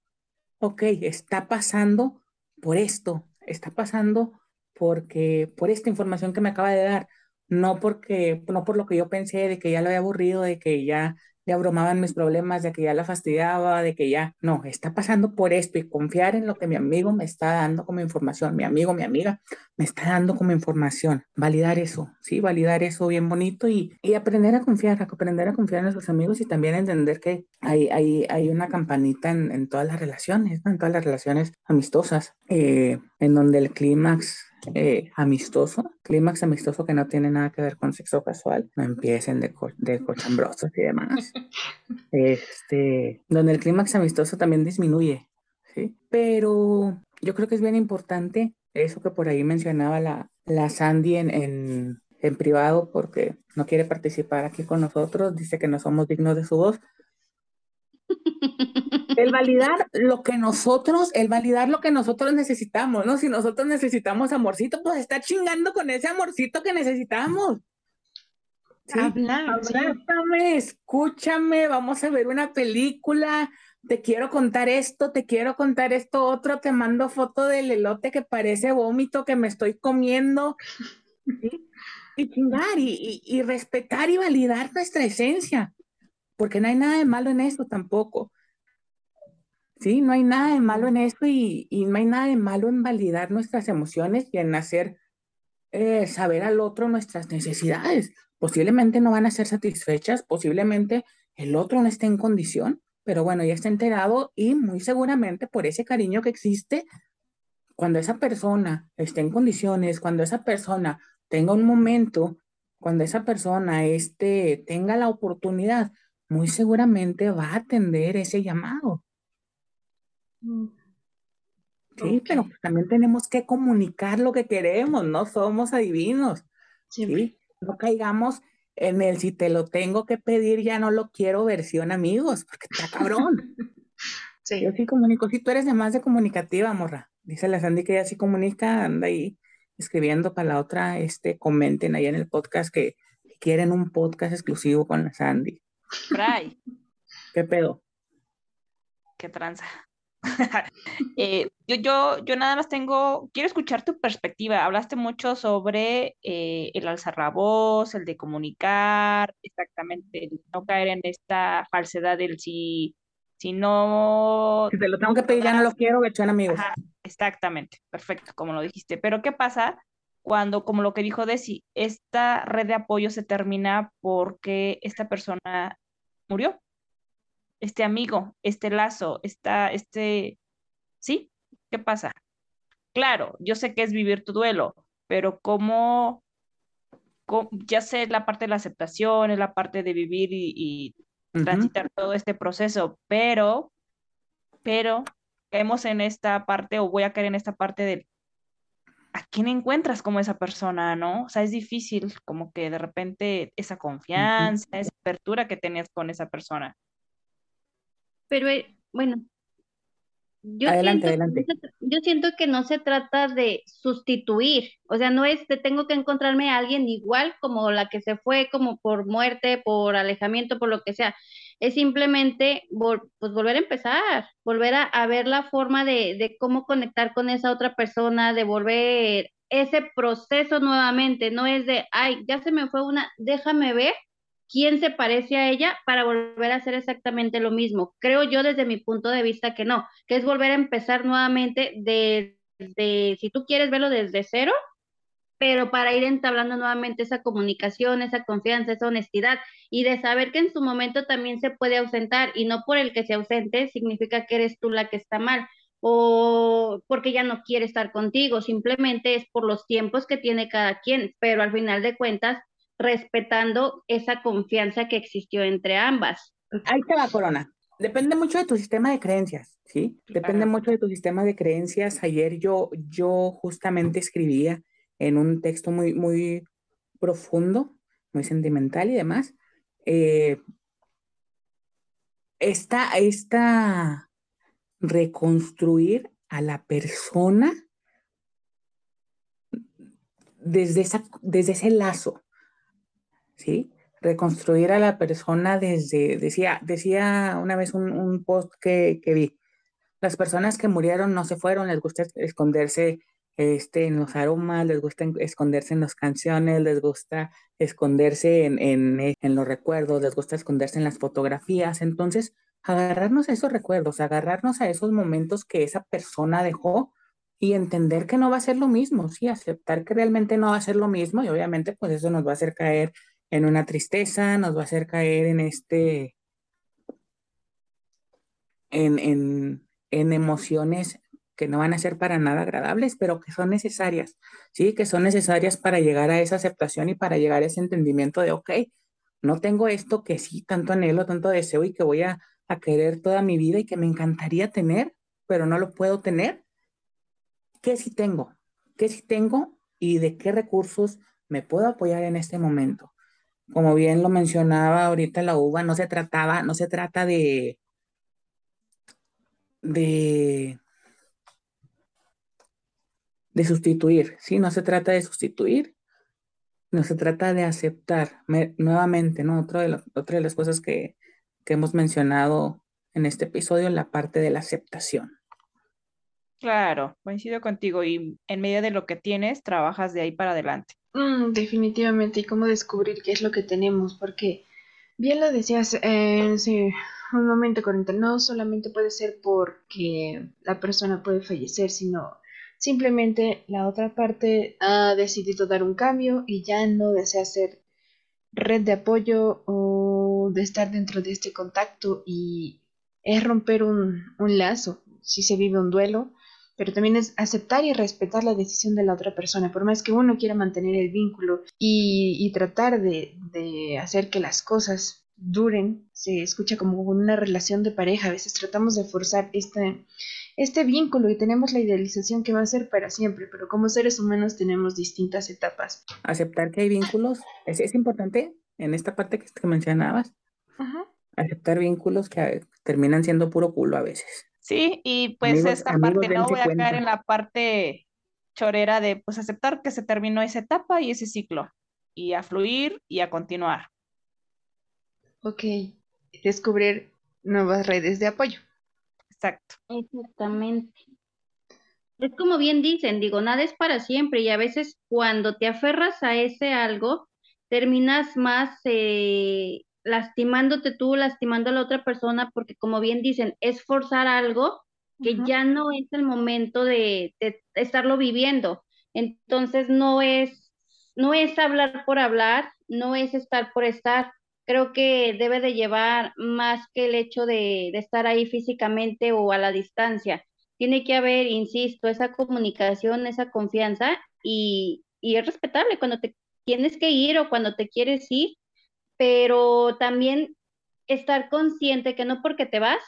Ok, está pasando por esto, está pasando porque, por esta información que me acaba de dar, no porque, no por lo que yo pensé de que ya lo había aburrido, de que ya le abrumaban mis problemas, de que ya la fastidiaba, de que ya, no, está pasando por esto y confiar en lo que mi amigo me está dando como información, mi amigo, mi amiga me está dando como información, validar eso, sí, validar eso bien bonito y, y aprender a confiar, aprender a confiar en nuestros amigos y también entender que hay, hay, hay una campanita en, en todas las relaciones, en todas las relaciones amistosas, eh, en donde el clímax eh, amistoso, clímax amistoso que no tiene nada que ver con sexo casual, no empiecen de, co de cochambrosos y demás. Este, donde el clímax amistoso también disminuye, ¿sí? Pero yo creo que es bien importante eso que por ahí mencionaba la, la Sandy en, en, en privado porque no quiere participar aquí con nosotros, dice que no somos dignos de su voz, el validar lo que nosotros, el validar lo que nosotros necesitamos, ¿no? Si nosotros necesitamos amorcito, pues está chingando con ese amorcito que necesitamos. ¿Sí? Habla, escúchame, vamos a ver una película, te quiero contar esto, te quiero contar esto otro, te mando foto del elote que parece vómito que me estoy comiendo. Y chingar y, y, y respetar y validar nuestra esencia, porque no hay nada de malo en esto tampoco. Sí, no hay nada de malo en esto y, y, no hay nada de malo en validar nuestras emociones y en hacer eh, saber al otro nuestras necesidades. Posiblemente no van a ser satisfechas, posiblemente el otro no esté en condición, pero bueno, ya está enterado y muy seguramente por ese cariño que existe, cuando esa persona esté en condiciones, cuando esa persona tenga un momento, cuando esa persona este, tenga la oportunidad, muy seguramente va a atender ese llamado. Mm. Sí, pero pues también tenemos que comunicar lo que queremos, no somos adivinos. Sí. No caigamos en el si te lo tengo que pedir, ya no lo quiero versión amigos, porque está cabrón. sí. Yo sí comunico. Si tú eres de más de comunicativa, morra, dice la Sandy que ella sí comunica, anda ahí escribiendo para la otra, este, comenten ahí en el podcast que quieren un podcast exclusivo con la Sandy. Fray. ¿Qué pedo? ¿Qué tranza? eh, yo, yo, yo nada más tengo, quiero escuchar tu perspectiva. Hablaste mucho sobre eh, el alzar la voz, el de comunicar, exactamente, el no caer en esta falsedad del si, si no... Si te lo tengo que pedir, ya no lo quiero, que amigos. Ajá, exactamente, perfecto, como lo dijiste. Pero ¿qué pasa cuando, como lo que dijo Desi, esta red de apoyo se termina porque esta persona murió? Este amigo, este lazo, esta, este, ¿sí? ¿Qué pasa? Claro, yo sé que es vivir tu duelo, pero ¿cómo, ya sé la parte de la aceptación, es la parte de vivir y, transitar todo este proceso, pero, pero caemos en esta parte o voy a caer en esta parte de ¿a quién encuentras como esa persona, no? O sea, es difícil como que de repente esa confianza, esa apertura que tenías con esa persona. Pero, eh, bueno, Yo adelante, siento, adelante. Yo siento que no se trata de sustituir, o sea, no es de tengo que encontrarme a alguien igual como la que se fue, como por muerte, por alejamiento, por lo que sea. Es simplemente pues volver a empezar, volver a, a ver la forma de, de cómo conectar con esa otra persona, de volver ese proceso nuevamente, no es de, ay, ya se me fue una, déjame ver quién se parece a ella para volver a hacer exactamente lo mismo. Creo yo desde mi punto de vista que no, que es volver a empezar nuevamente de, si tú quieres verlo desde cero, pero para ir entablando nuevamente esa comunicación, esa confianza, esa honestidad y de saber que en su momento también se puede ausentar y no por el que se ausente significa que eres tú la que está mal o porque ya no quiere estar contigo, simplemente es por los tiempos que tiene cada quien, pero al final de cuentas respetando esa confianza que existió entre ambas. Ahí te va, Corona. Depende mucho de tu sistema de creencias, ¿sí? Depende mucho de tu sistema de creencias. Ayer yo, yo justamente escribía en un texto muy, muy profundo, muy sentimental y demás. Eh, esta, esta reconstruir a la persona desde, esa, desde ese lazo, ¿sí? Reconstruir a la persona desde, decía, decía una vez un, post que, vi, las personas que murieron no se fueron, les gusta esconderse este, en los aromas, les gusta esconderse en las canciones, les gusta esconderse en, en, en, los recuerdos, les gusta esconderse en las fotografías. Entonces, agarrarnos a esos recuerdos, agarrarnos a esos momentos que esa persona dejó y entender que no va a ser lo mismo, sí, aceptar que realmente no va a ser lo mismo y obviamente pues eso nos va a hacer caer en una tristeza, nos va a hacer caer en este, en, en, en emociones que no van a ser para nada agradables, pero que son necesarias, ¿sí? Que son necesarias para llegar a esa aceptación y para llegar a ese entendimiento de, ok, no tengo esto que sí, tanto anhelo, tanto deseo y que voy a, a querer toda mi vida y que me encantaría tener, pero no lo puedo tener. ¿Qué sí tengo? ¿Qué sí tengo y de qué recursos me puedo apoyar en este momento? Como bien lo mencionaba ahorita la uva, no se trataba, no se trata de, de, de sustituir, ¿sí? No se trata de sustituir, no se trata de aceptar. nuevamente, ¿no? Otra de, otra de las cosas que, que hemos mencionado en este episodio, la parte de la aceptación. Claro, coincido contigo y en medio de lo que tienes, trabajas de ahí para adelante. Mm, definitivamente, y cómo descubrir qué es lo que tenemos, porque bien lo decías en un momento, Corinta, no solamente puede ser porque la persona puede fallecer, sino simplemente la otra parte ha decidido dar un cambio y ya no desea ser red de apoyo o de estar dentro de este contacto y es romper un, un lazo. Si se vive un duelo, pero también es aceptar y respetar la decisión de la otra persona, por más que uno quiera mantener el vínculo y, tratar de, de, hacer que las cosas duren, se escucha como una relación de pareja, a veces tratamos de forzar este, este vínculo y tenemos la idealización que va a ser para siempre, pero como seres humanos tenemos distintas etapas. Aceptar que hay vínculos es, es importante en esta parte que, mencionabas. Aceptar vínculos que terminan siendo puro culo a veces. Sí, y pues esta parte no voy a caer en la parte chorera de pues aceptar que se terminó esa etapa y ese ciclo y a fluir y a continuar. Ok, descubrir nuevas redes de apoyo. Exacto. Exactamente. Es como bien dicen, digo, nada es para siempre y a veces cuando te aferras a ese algo, terminas más eh, lastimándote tú, lastimando a la otra persona, porque como bien dicen, es forzar algo que ya no es el momento de, estarlo viviendo. Entonces no es, no es hablar por hablar, no es estar por estar. Creo que debe de llevar más que el hecho de, de estar ahí físicamente o a la distancia. Tiene que haber, insisto, esa comunicación, esa confianza y, y es respetable cuando te tienes que ir o cuando te quieres ir, pero también estar consciente que no porque te vas,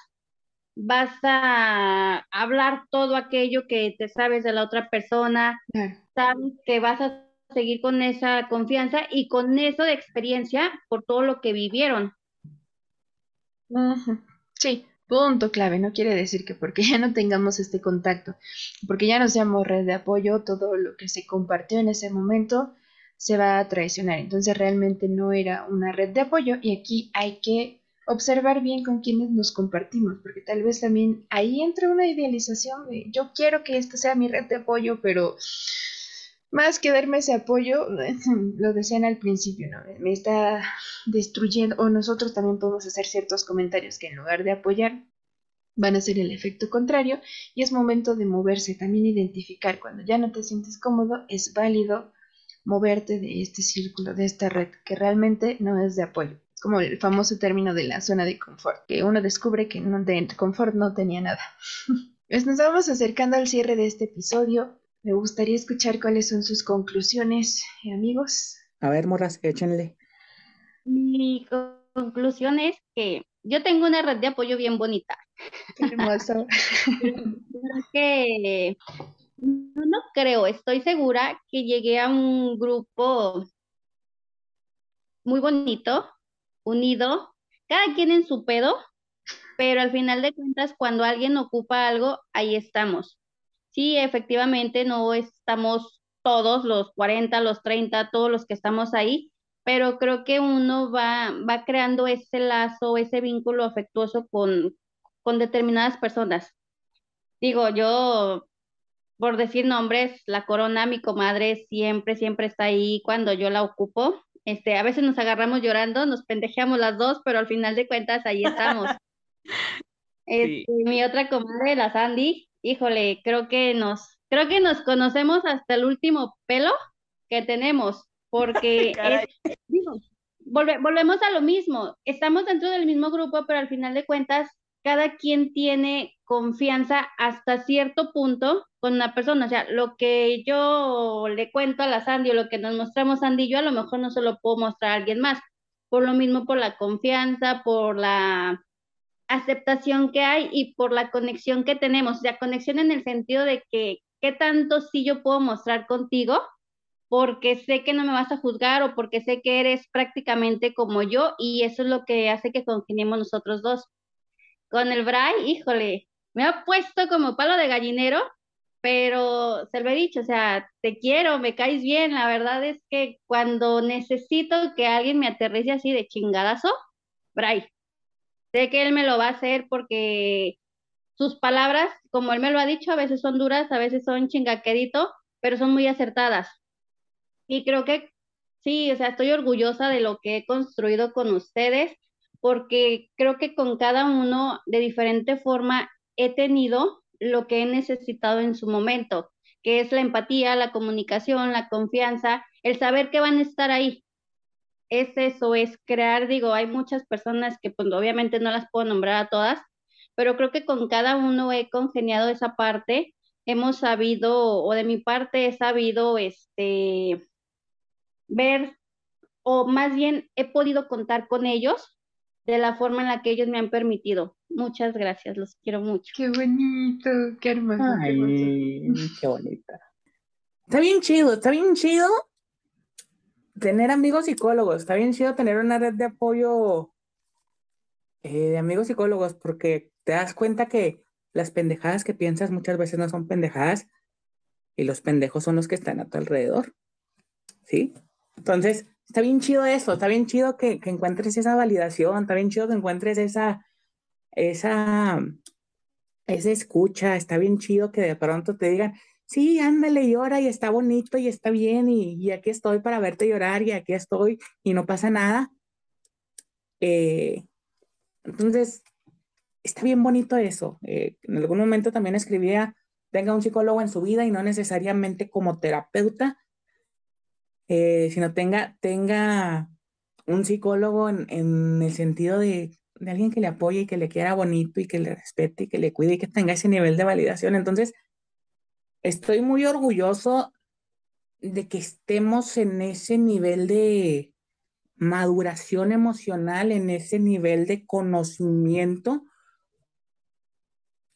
vas a hablar todo aquello que te sabes de la otra persona, sabes que vas a seguir con esa confianza y con eso de experiencia por todo lo que vivieron. Sí, Punto clave, no quiere decir que porque ya no tengamos este contacto, porque ya no seamos red de apoyo, todo lo que se compartió en ese momento se va a traicionar. Entonces realmente no era una red de apoyo y aquí hay que observar bien con quienes nos compartimos, porque tal vez también ahí entra una idealización de yo quiero que esta sea mi red de apoyo, pero más que darme ese apoyo, lo decían al principio, ¿no? Me está destruyendo, o nosotros también podemos hacer ciertos comentarios que en lugar de apoyar, van a ser el efecto contrario y es momento de moverse, también identificar cuando ya no te sientes cómodo, es válido moverte de este círculo, de esta red, que realmente no es de apoyo. Es como el famoso término de la zona de confort, que uno descubre que no, de confort no tenía nada. pues nos vamos acercando al cierre de este episodio. Me gustaría escuchar cuáles son sus conclusiones, amigos. A ver, morras, échenle. Mi conclusión es que yo tengo una red de apoyo bien bonita. hermoso. que no, creo, estoy segura que llegué a un grupo muy bonito, unido, cada quien en su pedo, pero al final de cuentas, cuando alguien ocupa algo, ahí estamos. Sí, efectivamente, no estamos todos, los 40, los 30, todos los que estamos ahí, pero creo que uno va, va creando ese lazo, ese vínculo afectuoso con, con determinadas personas. Digo, yo, por decir nombres, la corona, mi comadre, siempre, siempre está ahí cuando yo la ocupo. Este, a veces nos agarramos llorando, nos pendejeamos las dos, pero al final de cuentas ahí estamos. Este, mi otra comadre, la Sandy, híjole, creo que nos, creo que nos conocemos hasta el último pelo que tenemos, porque volvemos a lo mismo, estamos dentro del mismo grupo, pero al final de cuentas, cada quien tiene confianza hasta cierto punto con una persona, o sea, lo que yo le cuento a la Sandy o lo que nos mostramos Sandy yo, a lo mejor no se lo puedo mostrar a alguien más, por lo mismo por la confianza, por la aceptación que hay y por la conexión que tenemos, o sea, conexión en el sentido de que qué tanto sí yo puedo mostrar contigo, porque sé que no me vas a juzgar o porque sé que eres prácticamente como yo y eso es lo que hace que congeniemos nosotros dos. Con el Bray, híjole, me ha puesto como palo de gallinero, pero se lo he dicho, o sea, te quiero, me caes bien, la verdad es que cuando necesito que alguien me aterrice así de chingadazo, Bray, Sé que él me lo va a hacer porque sus palabras, como él me lo ha dicho, a veces son duras, a veces son chingaquedito, pero son muy acertadas. Y creo que sí, o sea, estoy orgullosa de lo que he construido con ustedes, porque creo que con cada uno de diferente forma he tenido lo que he necesitado en su momento, que es la empatía, la comunicación, la confianza, el saber que van a estar ahí, es eso, es crear, digo, hay muchas personas que pues obviamente no las puedo nombrar a todas, pero creo que con cada uno he congeniado esa parte, hemos sabido, o de mi parte he sabido, este, ver, o más bien he podido contar con ellos de la forma en la que ellos me han permitido. Muchas gracias, los quiero mucho. Qué bonito, qué hermoso. Ay, qué bonita. Está bien chido, está bien chido tener amigos psicólogos, está bien chido tener una red de apoyo eh, de amigos psicólogos, porque te das cuenta que las pendejadas que piensas muchas veces no son pendejadas y los pendejos son los que están a tu alrededor. ¿Sí? Entonces, está bien chido eso, está bien chido que, encuentres esa validación, está bien chido que encuentres esa, esa, esa escucha, está bien chido que de pronto te digan, sí, ándale, llora y está bonito y está bien y, aquí estoy para verte llorar y aquí estoy y no pasa nada. Eh, entonces, está bien bonito eso. Eh, en algún momento también escribía, tenga un psicólogo en su vida y no necesariamente como terapeuta, eh, sino tenga, tenga un psicólogo en, en el sentido de, de, alguien que le apoye y que le quiera bonito y que le respete y que le cuide y que tenga ese nivel de validación. Entonces, estoy muy orgulloso de que estemos en ese nivel de maduración emocional, en ese nivel de conocimiento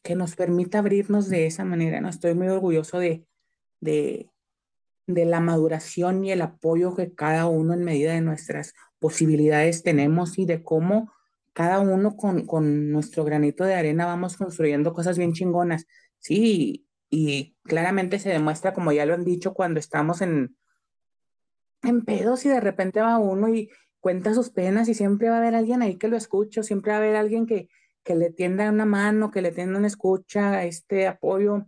que nos permita abrirnos de esa manera. ¿no? Estoy muy orgulloso de, de, de la maduración y el apoyo que cada uno en medida de nuestras posibilidades tenemos y de cómo cada uno con, con nuestro granito de arena vamos construyendo cosas bien chingonas. Sí, y claramente se demuestra, como ya lo han dicho, cuando estamos en, en pedos y de repente va uno y cuenta sus penas y siempre va a haber alguien ahí que lo escuche, siempre va a haber alguien que, que le tienda una mano, que le tienda una escucha, este apoyo,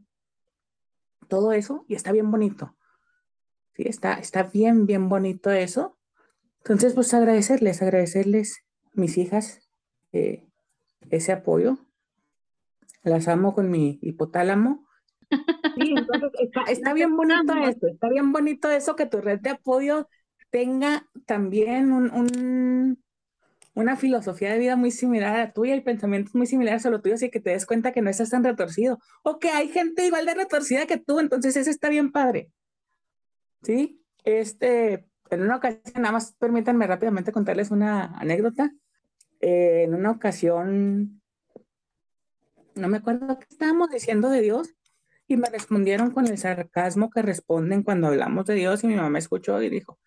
todo eso, y está bien bonito. Sí, está, está bien, bien bonito eso. Entonces, pues agradecerles, agradecerles, mis hijas, eh, ese apoyo. Las amo con mi hipotálamo Sí, está, bien bonito eso, está bien bonito eso que tu red de apoyo tenga también un, una filosofía de vida muy similar a la tuya y pensamientos muy similares a lo tuyo, así que te des cuenta que no estás tan retorcido o que hay gente igual de retorcida que tú, entonces eso está bien padre. ¿Sí? Este, en una ocasión, nada más permítanme rápidamente contarles una anécdota. Eh, en una ocasión, no me acuerdo qué estábamos diciendo de Dios, y me respondieron con el sarcasmo que responden cuando hablamos de Dios y mi mamá escuchó y dijo,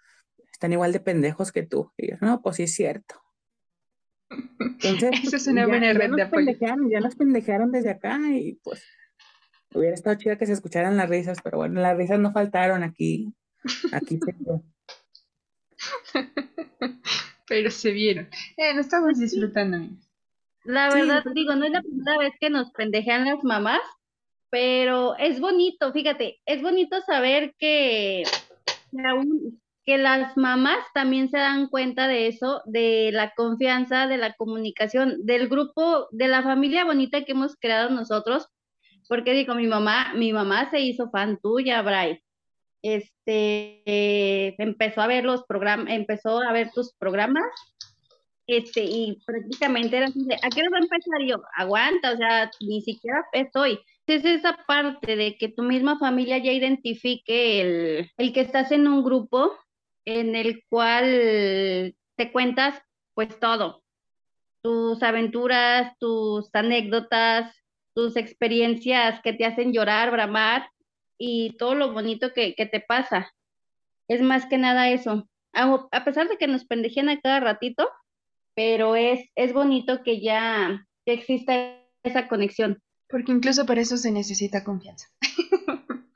están igual de pendejos que tú. Y yo, no, pues sí es cierto. Entonces, Eso es una buena red de apoyo. Ya nos pendejearon desde acá y pues hubiera estado chido que se escucharan las risas, pero bueno, las risas no faltaron aquí. Aquí se Pero se vieron. Eh, no estamos disfrutando. La verdad, digo, no es la primera vez que nos pendejean las mamás, pero es bonito, fíjate, es bonito saber que, que las mamás también se dan cuenta de eso, de la confianza, de la comunicación, del grupo, de la familia bonita que hemos creado nosotros, porque digo, mi mamá, mi mamá se hizo fan tuya, Bray. Este, empezó a ver los programas, empezó a ver tus programas, este, y prácticamente era así ¿a qué hora a empezar? yo, aguanta, o sea, ni siquiera estoy es esa parte de que tu misma familia ya identifique el, el que estás en un grupo en el cual te cuentas pues todo, tus aventuras, tus anécdotas, tus experiencias que te hacen llorar, bramar y todo lo bonito que, que te pasa. Es más que nada eso. A, pesar de que nos pendejean a cada ratito, pero es, es bonito que ya que exista esa conexión. Porque incluso para eso se necesita confianza.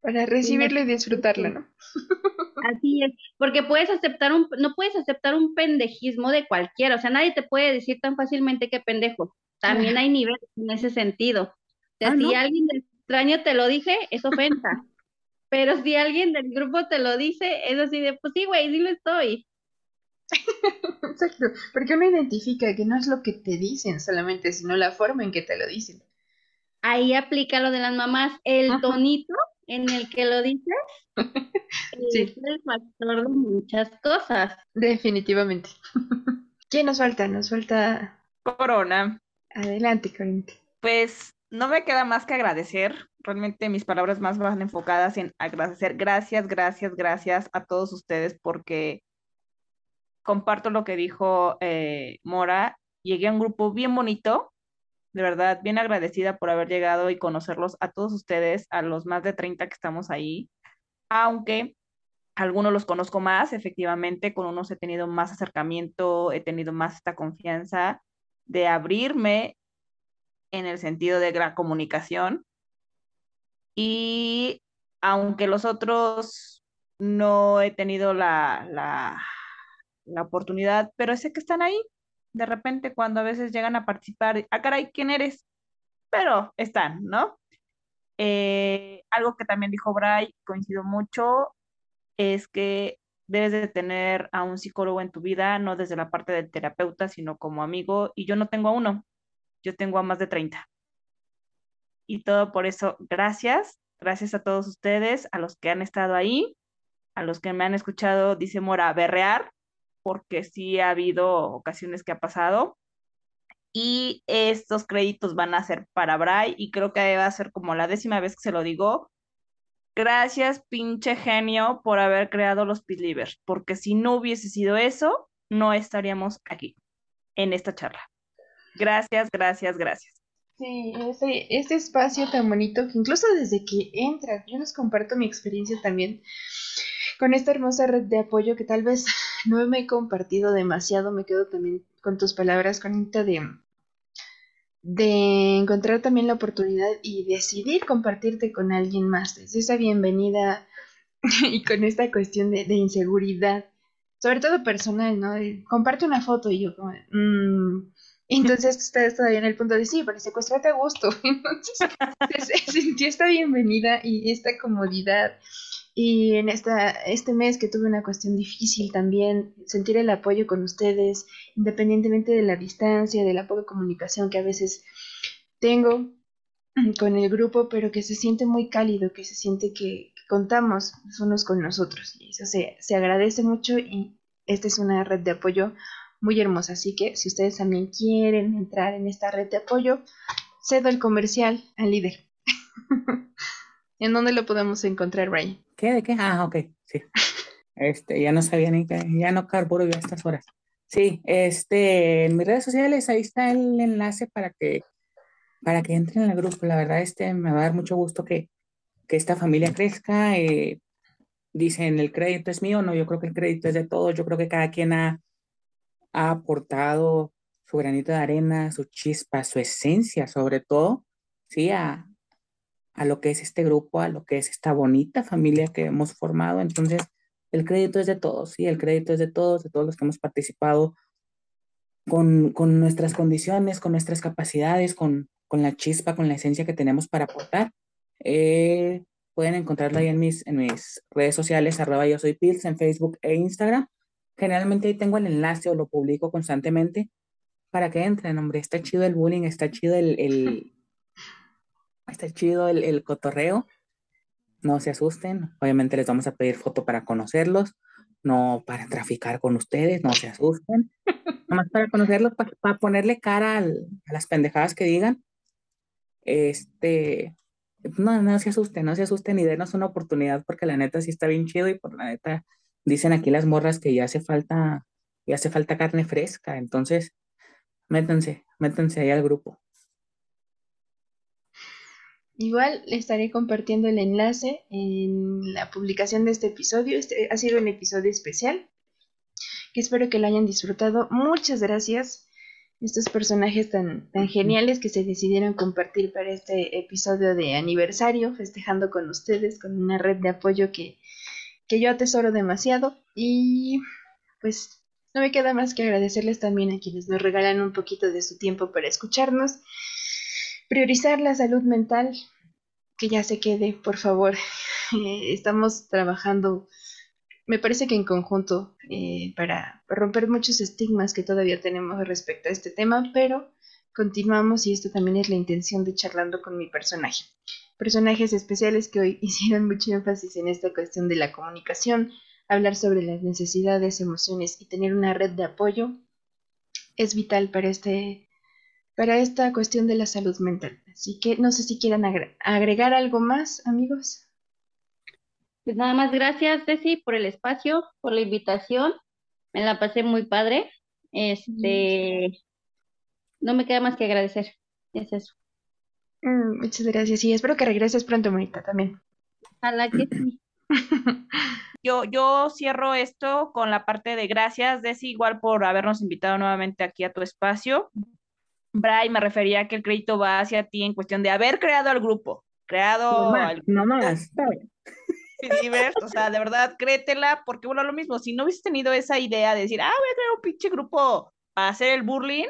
para recibirlo y disfrutarlo, ¿no? Así es, porque puedes aceptar un, no puedes aceptar un pendejismo de cualquiera, o sea, nadie te puede decir tan fácilmente que pendejo. También hay niveles en ese sentido. O sea, ah, si alguien del extraño te lo dije, es ofensa. Pero si alguien del grupo te lo dice, es así de, pues sí, güey, sí lo estoy. Exacto, porque uno identifica que no es lo que te dicen solamente, sino la forma en que te lo dicen ahí aplica lo de las mamás, el tonito en el que lo dices es el factor de muchas cosas. Definitivamente. ¿Quién nos falta? Nos falta Corona. Adelante, Corona. Pues no me queda más que agradecer. Realmente mis palabras más van enfocadas en agradecer. Gracias, gracias, gracias a todos ustedes porque comparto lo que dijo eh, Mora. Llegué a un grupo bien bonito, de verdad, bien agradecida por haber llegado y conocerlos a todos ustedes, a los más de 30 que estamos ahí, aunque algunos los conozco más, efectivamente, con unos he tenido más acercamiento, he tenido más esta confianza de abrirme en el sentido de la comunicación. Y aunque los otros no he tenido la, la, la oportunidad, pero sé que están ahí, de repente cuando a veces llegan a participar, ah, caray, ¿quién eres? Pero están, ¿no? Eh, algo que también dijo Bray, coincido mucho, es que debes de tener a un psicólogo en tu vida, no desde la parte del terapeuta, sino como amigo, y yo no tengo a uno, yo tengo a más de 30. Y todo por eso, gracias, gracias a todos ustedes, a los que han estado ahí, a los que me han escuchado, dice Mora, berrear, porque sí ha habido ocasiones que ha pasado. Y estos créditos van a ser para Bray y creo que va a ser como la décima vez que se lo digo. Gracias, pinche genio, por haber creado los Believers, porque si no hubiese sido eso, no estaríamos aquí, en esta charla. Gracias, gracias, gracias. Sí, ese, ese espacio tan bonito que incluso desde que entras, yo les comparto mi experiencia también con esta hermosa red de apoyo que tal vez no me he compartido demasiado, me quedo también con tus palabras, Conita, de, de encontrar también la oportunidad y decidir compartirte con alguien más. Desde esa bienvenida y con esta cuestión de, inseguridad, sobre todo personal, ¿no? comparte una foto y yo mmm, entonces estás todavía en el punto de sí, pero secuestrate a gusto. Entonces se, sintió esta bienvenida y esta comodidad. Y en esta, este mes que tuve una cuestión difícil también, sentir el apoyo con ustedes, independientemente de la distancia, de la poca comunicación que a veces tengo con el grupo, pero que se siente muy cálido, que se siente que, contamos unos con nosotros. Y eso se, se agradece mucho y esta es una red de apoyo muy hermosa. Así que si ustedes también quieren entrar en esta red de apoyo, cedo el comercial al líder. ¿En dónde lo podemos encontrar, Brian? ¿Qué? ¿De qué? Ah, ok, sí. Este, ya no sabía ni que, ya no carburo yo a estas horas. Sí, este, en mis redes sociales, ahí está el enlace para que, para que entren en el grupo. La verdad, este, me va a dar mucho gusto que, que esta familia crezca. Eh, dicen, el crédito es mío, no, yo creo que el crédito es de todos, yo creo que cada quien ha, ha aportado su granito de arena, su chispa, su esencia, sobre todo, sí, a, a lo que es este grupo, a lo que es esta bonita familia que hemos formado. Entonces, el crédito es de todos, sí, el crédito es de todos, de todos los que hemos participado con, con nuestras condiciones, con nuestras capacidades, con, con, la chispa, con la esencia que tenemos para aportar. Eh, pueden encontrarlo ahí en mis, en mis redes sociales, arroba yo soy Pils, en Facebook e Instagram. Generalmente ahí tengo el enlace o lo publico constantemente para que entren, hombre. Está chido el bullying, está chido el, el está chido el, el, cotorreo. No se asusten. Obviamente les vamos a pedir foto para conocerlos, no para traficar con ustedes, no se asusten. Nomás para conocerlos, para, ponerle cara a las pendejadas que digan. Este, no, no se asusten, no se asusten y denos una oportunidad porque la neta sí está bien chido y por la neta Dicen aquí las morras que ya hace falta, ya hace falta carne fresca, entonces métanse, métanse ahí al grupo. Igual le estaré compartiendo el enlace en la publicación de este episodio. Este ha sido un episodio especial que espero que lo hayan disfrutado. Muchas gracias. Estos personajes tan, tan geniales que se decidieron compartir para este episodio de aniversario, festejando con ustedes, con una red de apoyo que que yo atesoro demasiado y pues no me queda más que agradecerles también a quienes nos regalan un poquito de su tiempo para escucharnos, priorizar la salud mental, que ya se quede, por favor. Eh, estamos trabajando, me parece que en conjunto, eh, para romper muchos estigmas que todavía tenemos respecto a este tema, pero continuamos y esto también es la intención de charlando con mi personaje personajes especiales que hoy hicieron mucho énfasis en esta cuestión de la comunicación, hablar sobre las necesidades, emociones y tener una red de apoyo es vital para este para esta cuestión de la salud mental. Así que no sé si quieran agregar algo más, amigos. Pues nada más gracias, Ceci, por el espacio, por la invitación. Me la pasé muy padre. Este, no me queda más que agradecer. Es eso. Mm, muchas gracias y espero que regreses pronto, Monita, también. A la que sí. Yo, yo cierro esto con la parte de gracias, Desi, igual por habernos invitado nuevamente aquí a tu espacio. Bray, me refería a que el crédito va hacia ti en cuestión de haber creado al grupo, creado no más, o sea, de verdad, créetela, porque bueno, lo mismo, si no hubieses tenido esa idea de decir, ah, voy a crear un pinche grupo para hacer el burling,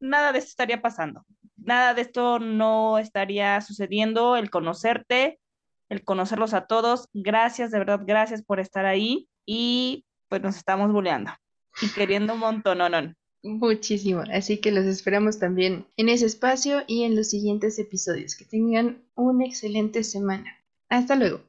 nada de eso estaría pasando nada de esto no estaría sucediendo, el conocerte, el conocerlos a todos. Gracias, de verdad, gracias por estar ahí y pues nos estamos buleando y queriendo un montón, no, no. Muchísimo, así que los esperamos también en ese espacio y en los siguientes episodios. Que tengan una excelente semana. Hasta luego.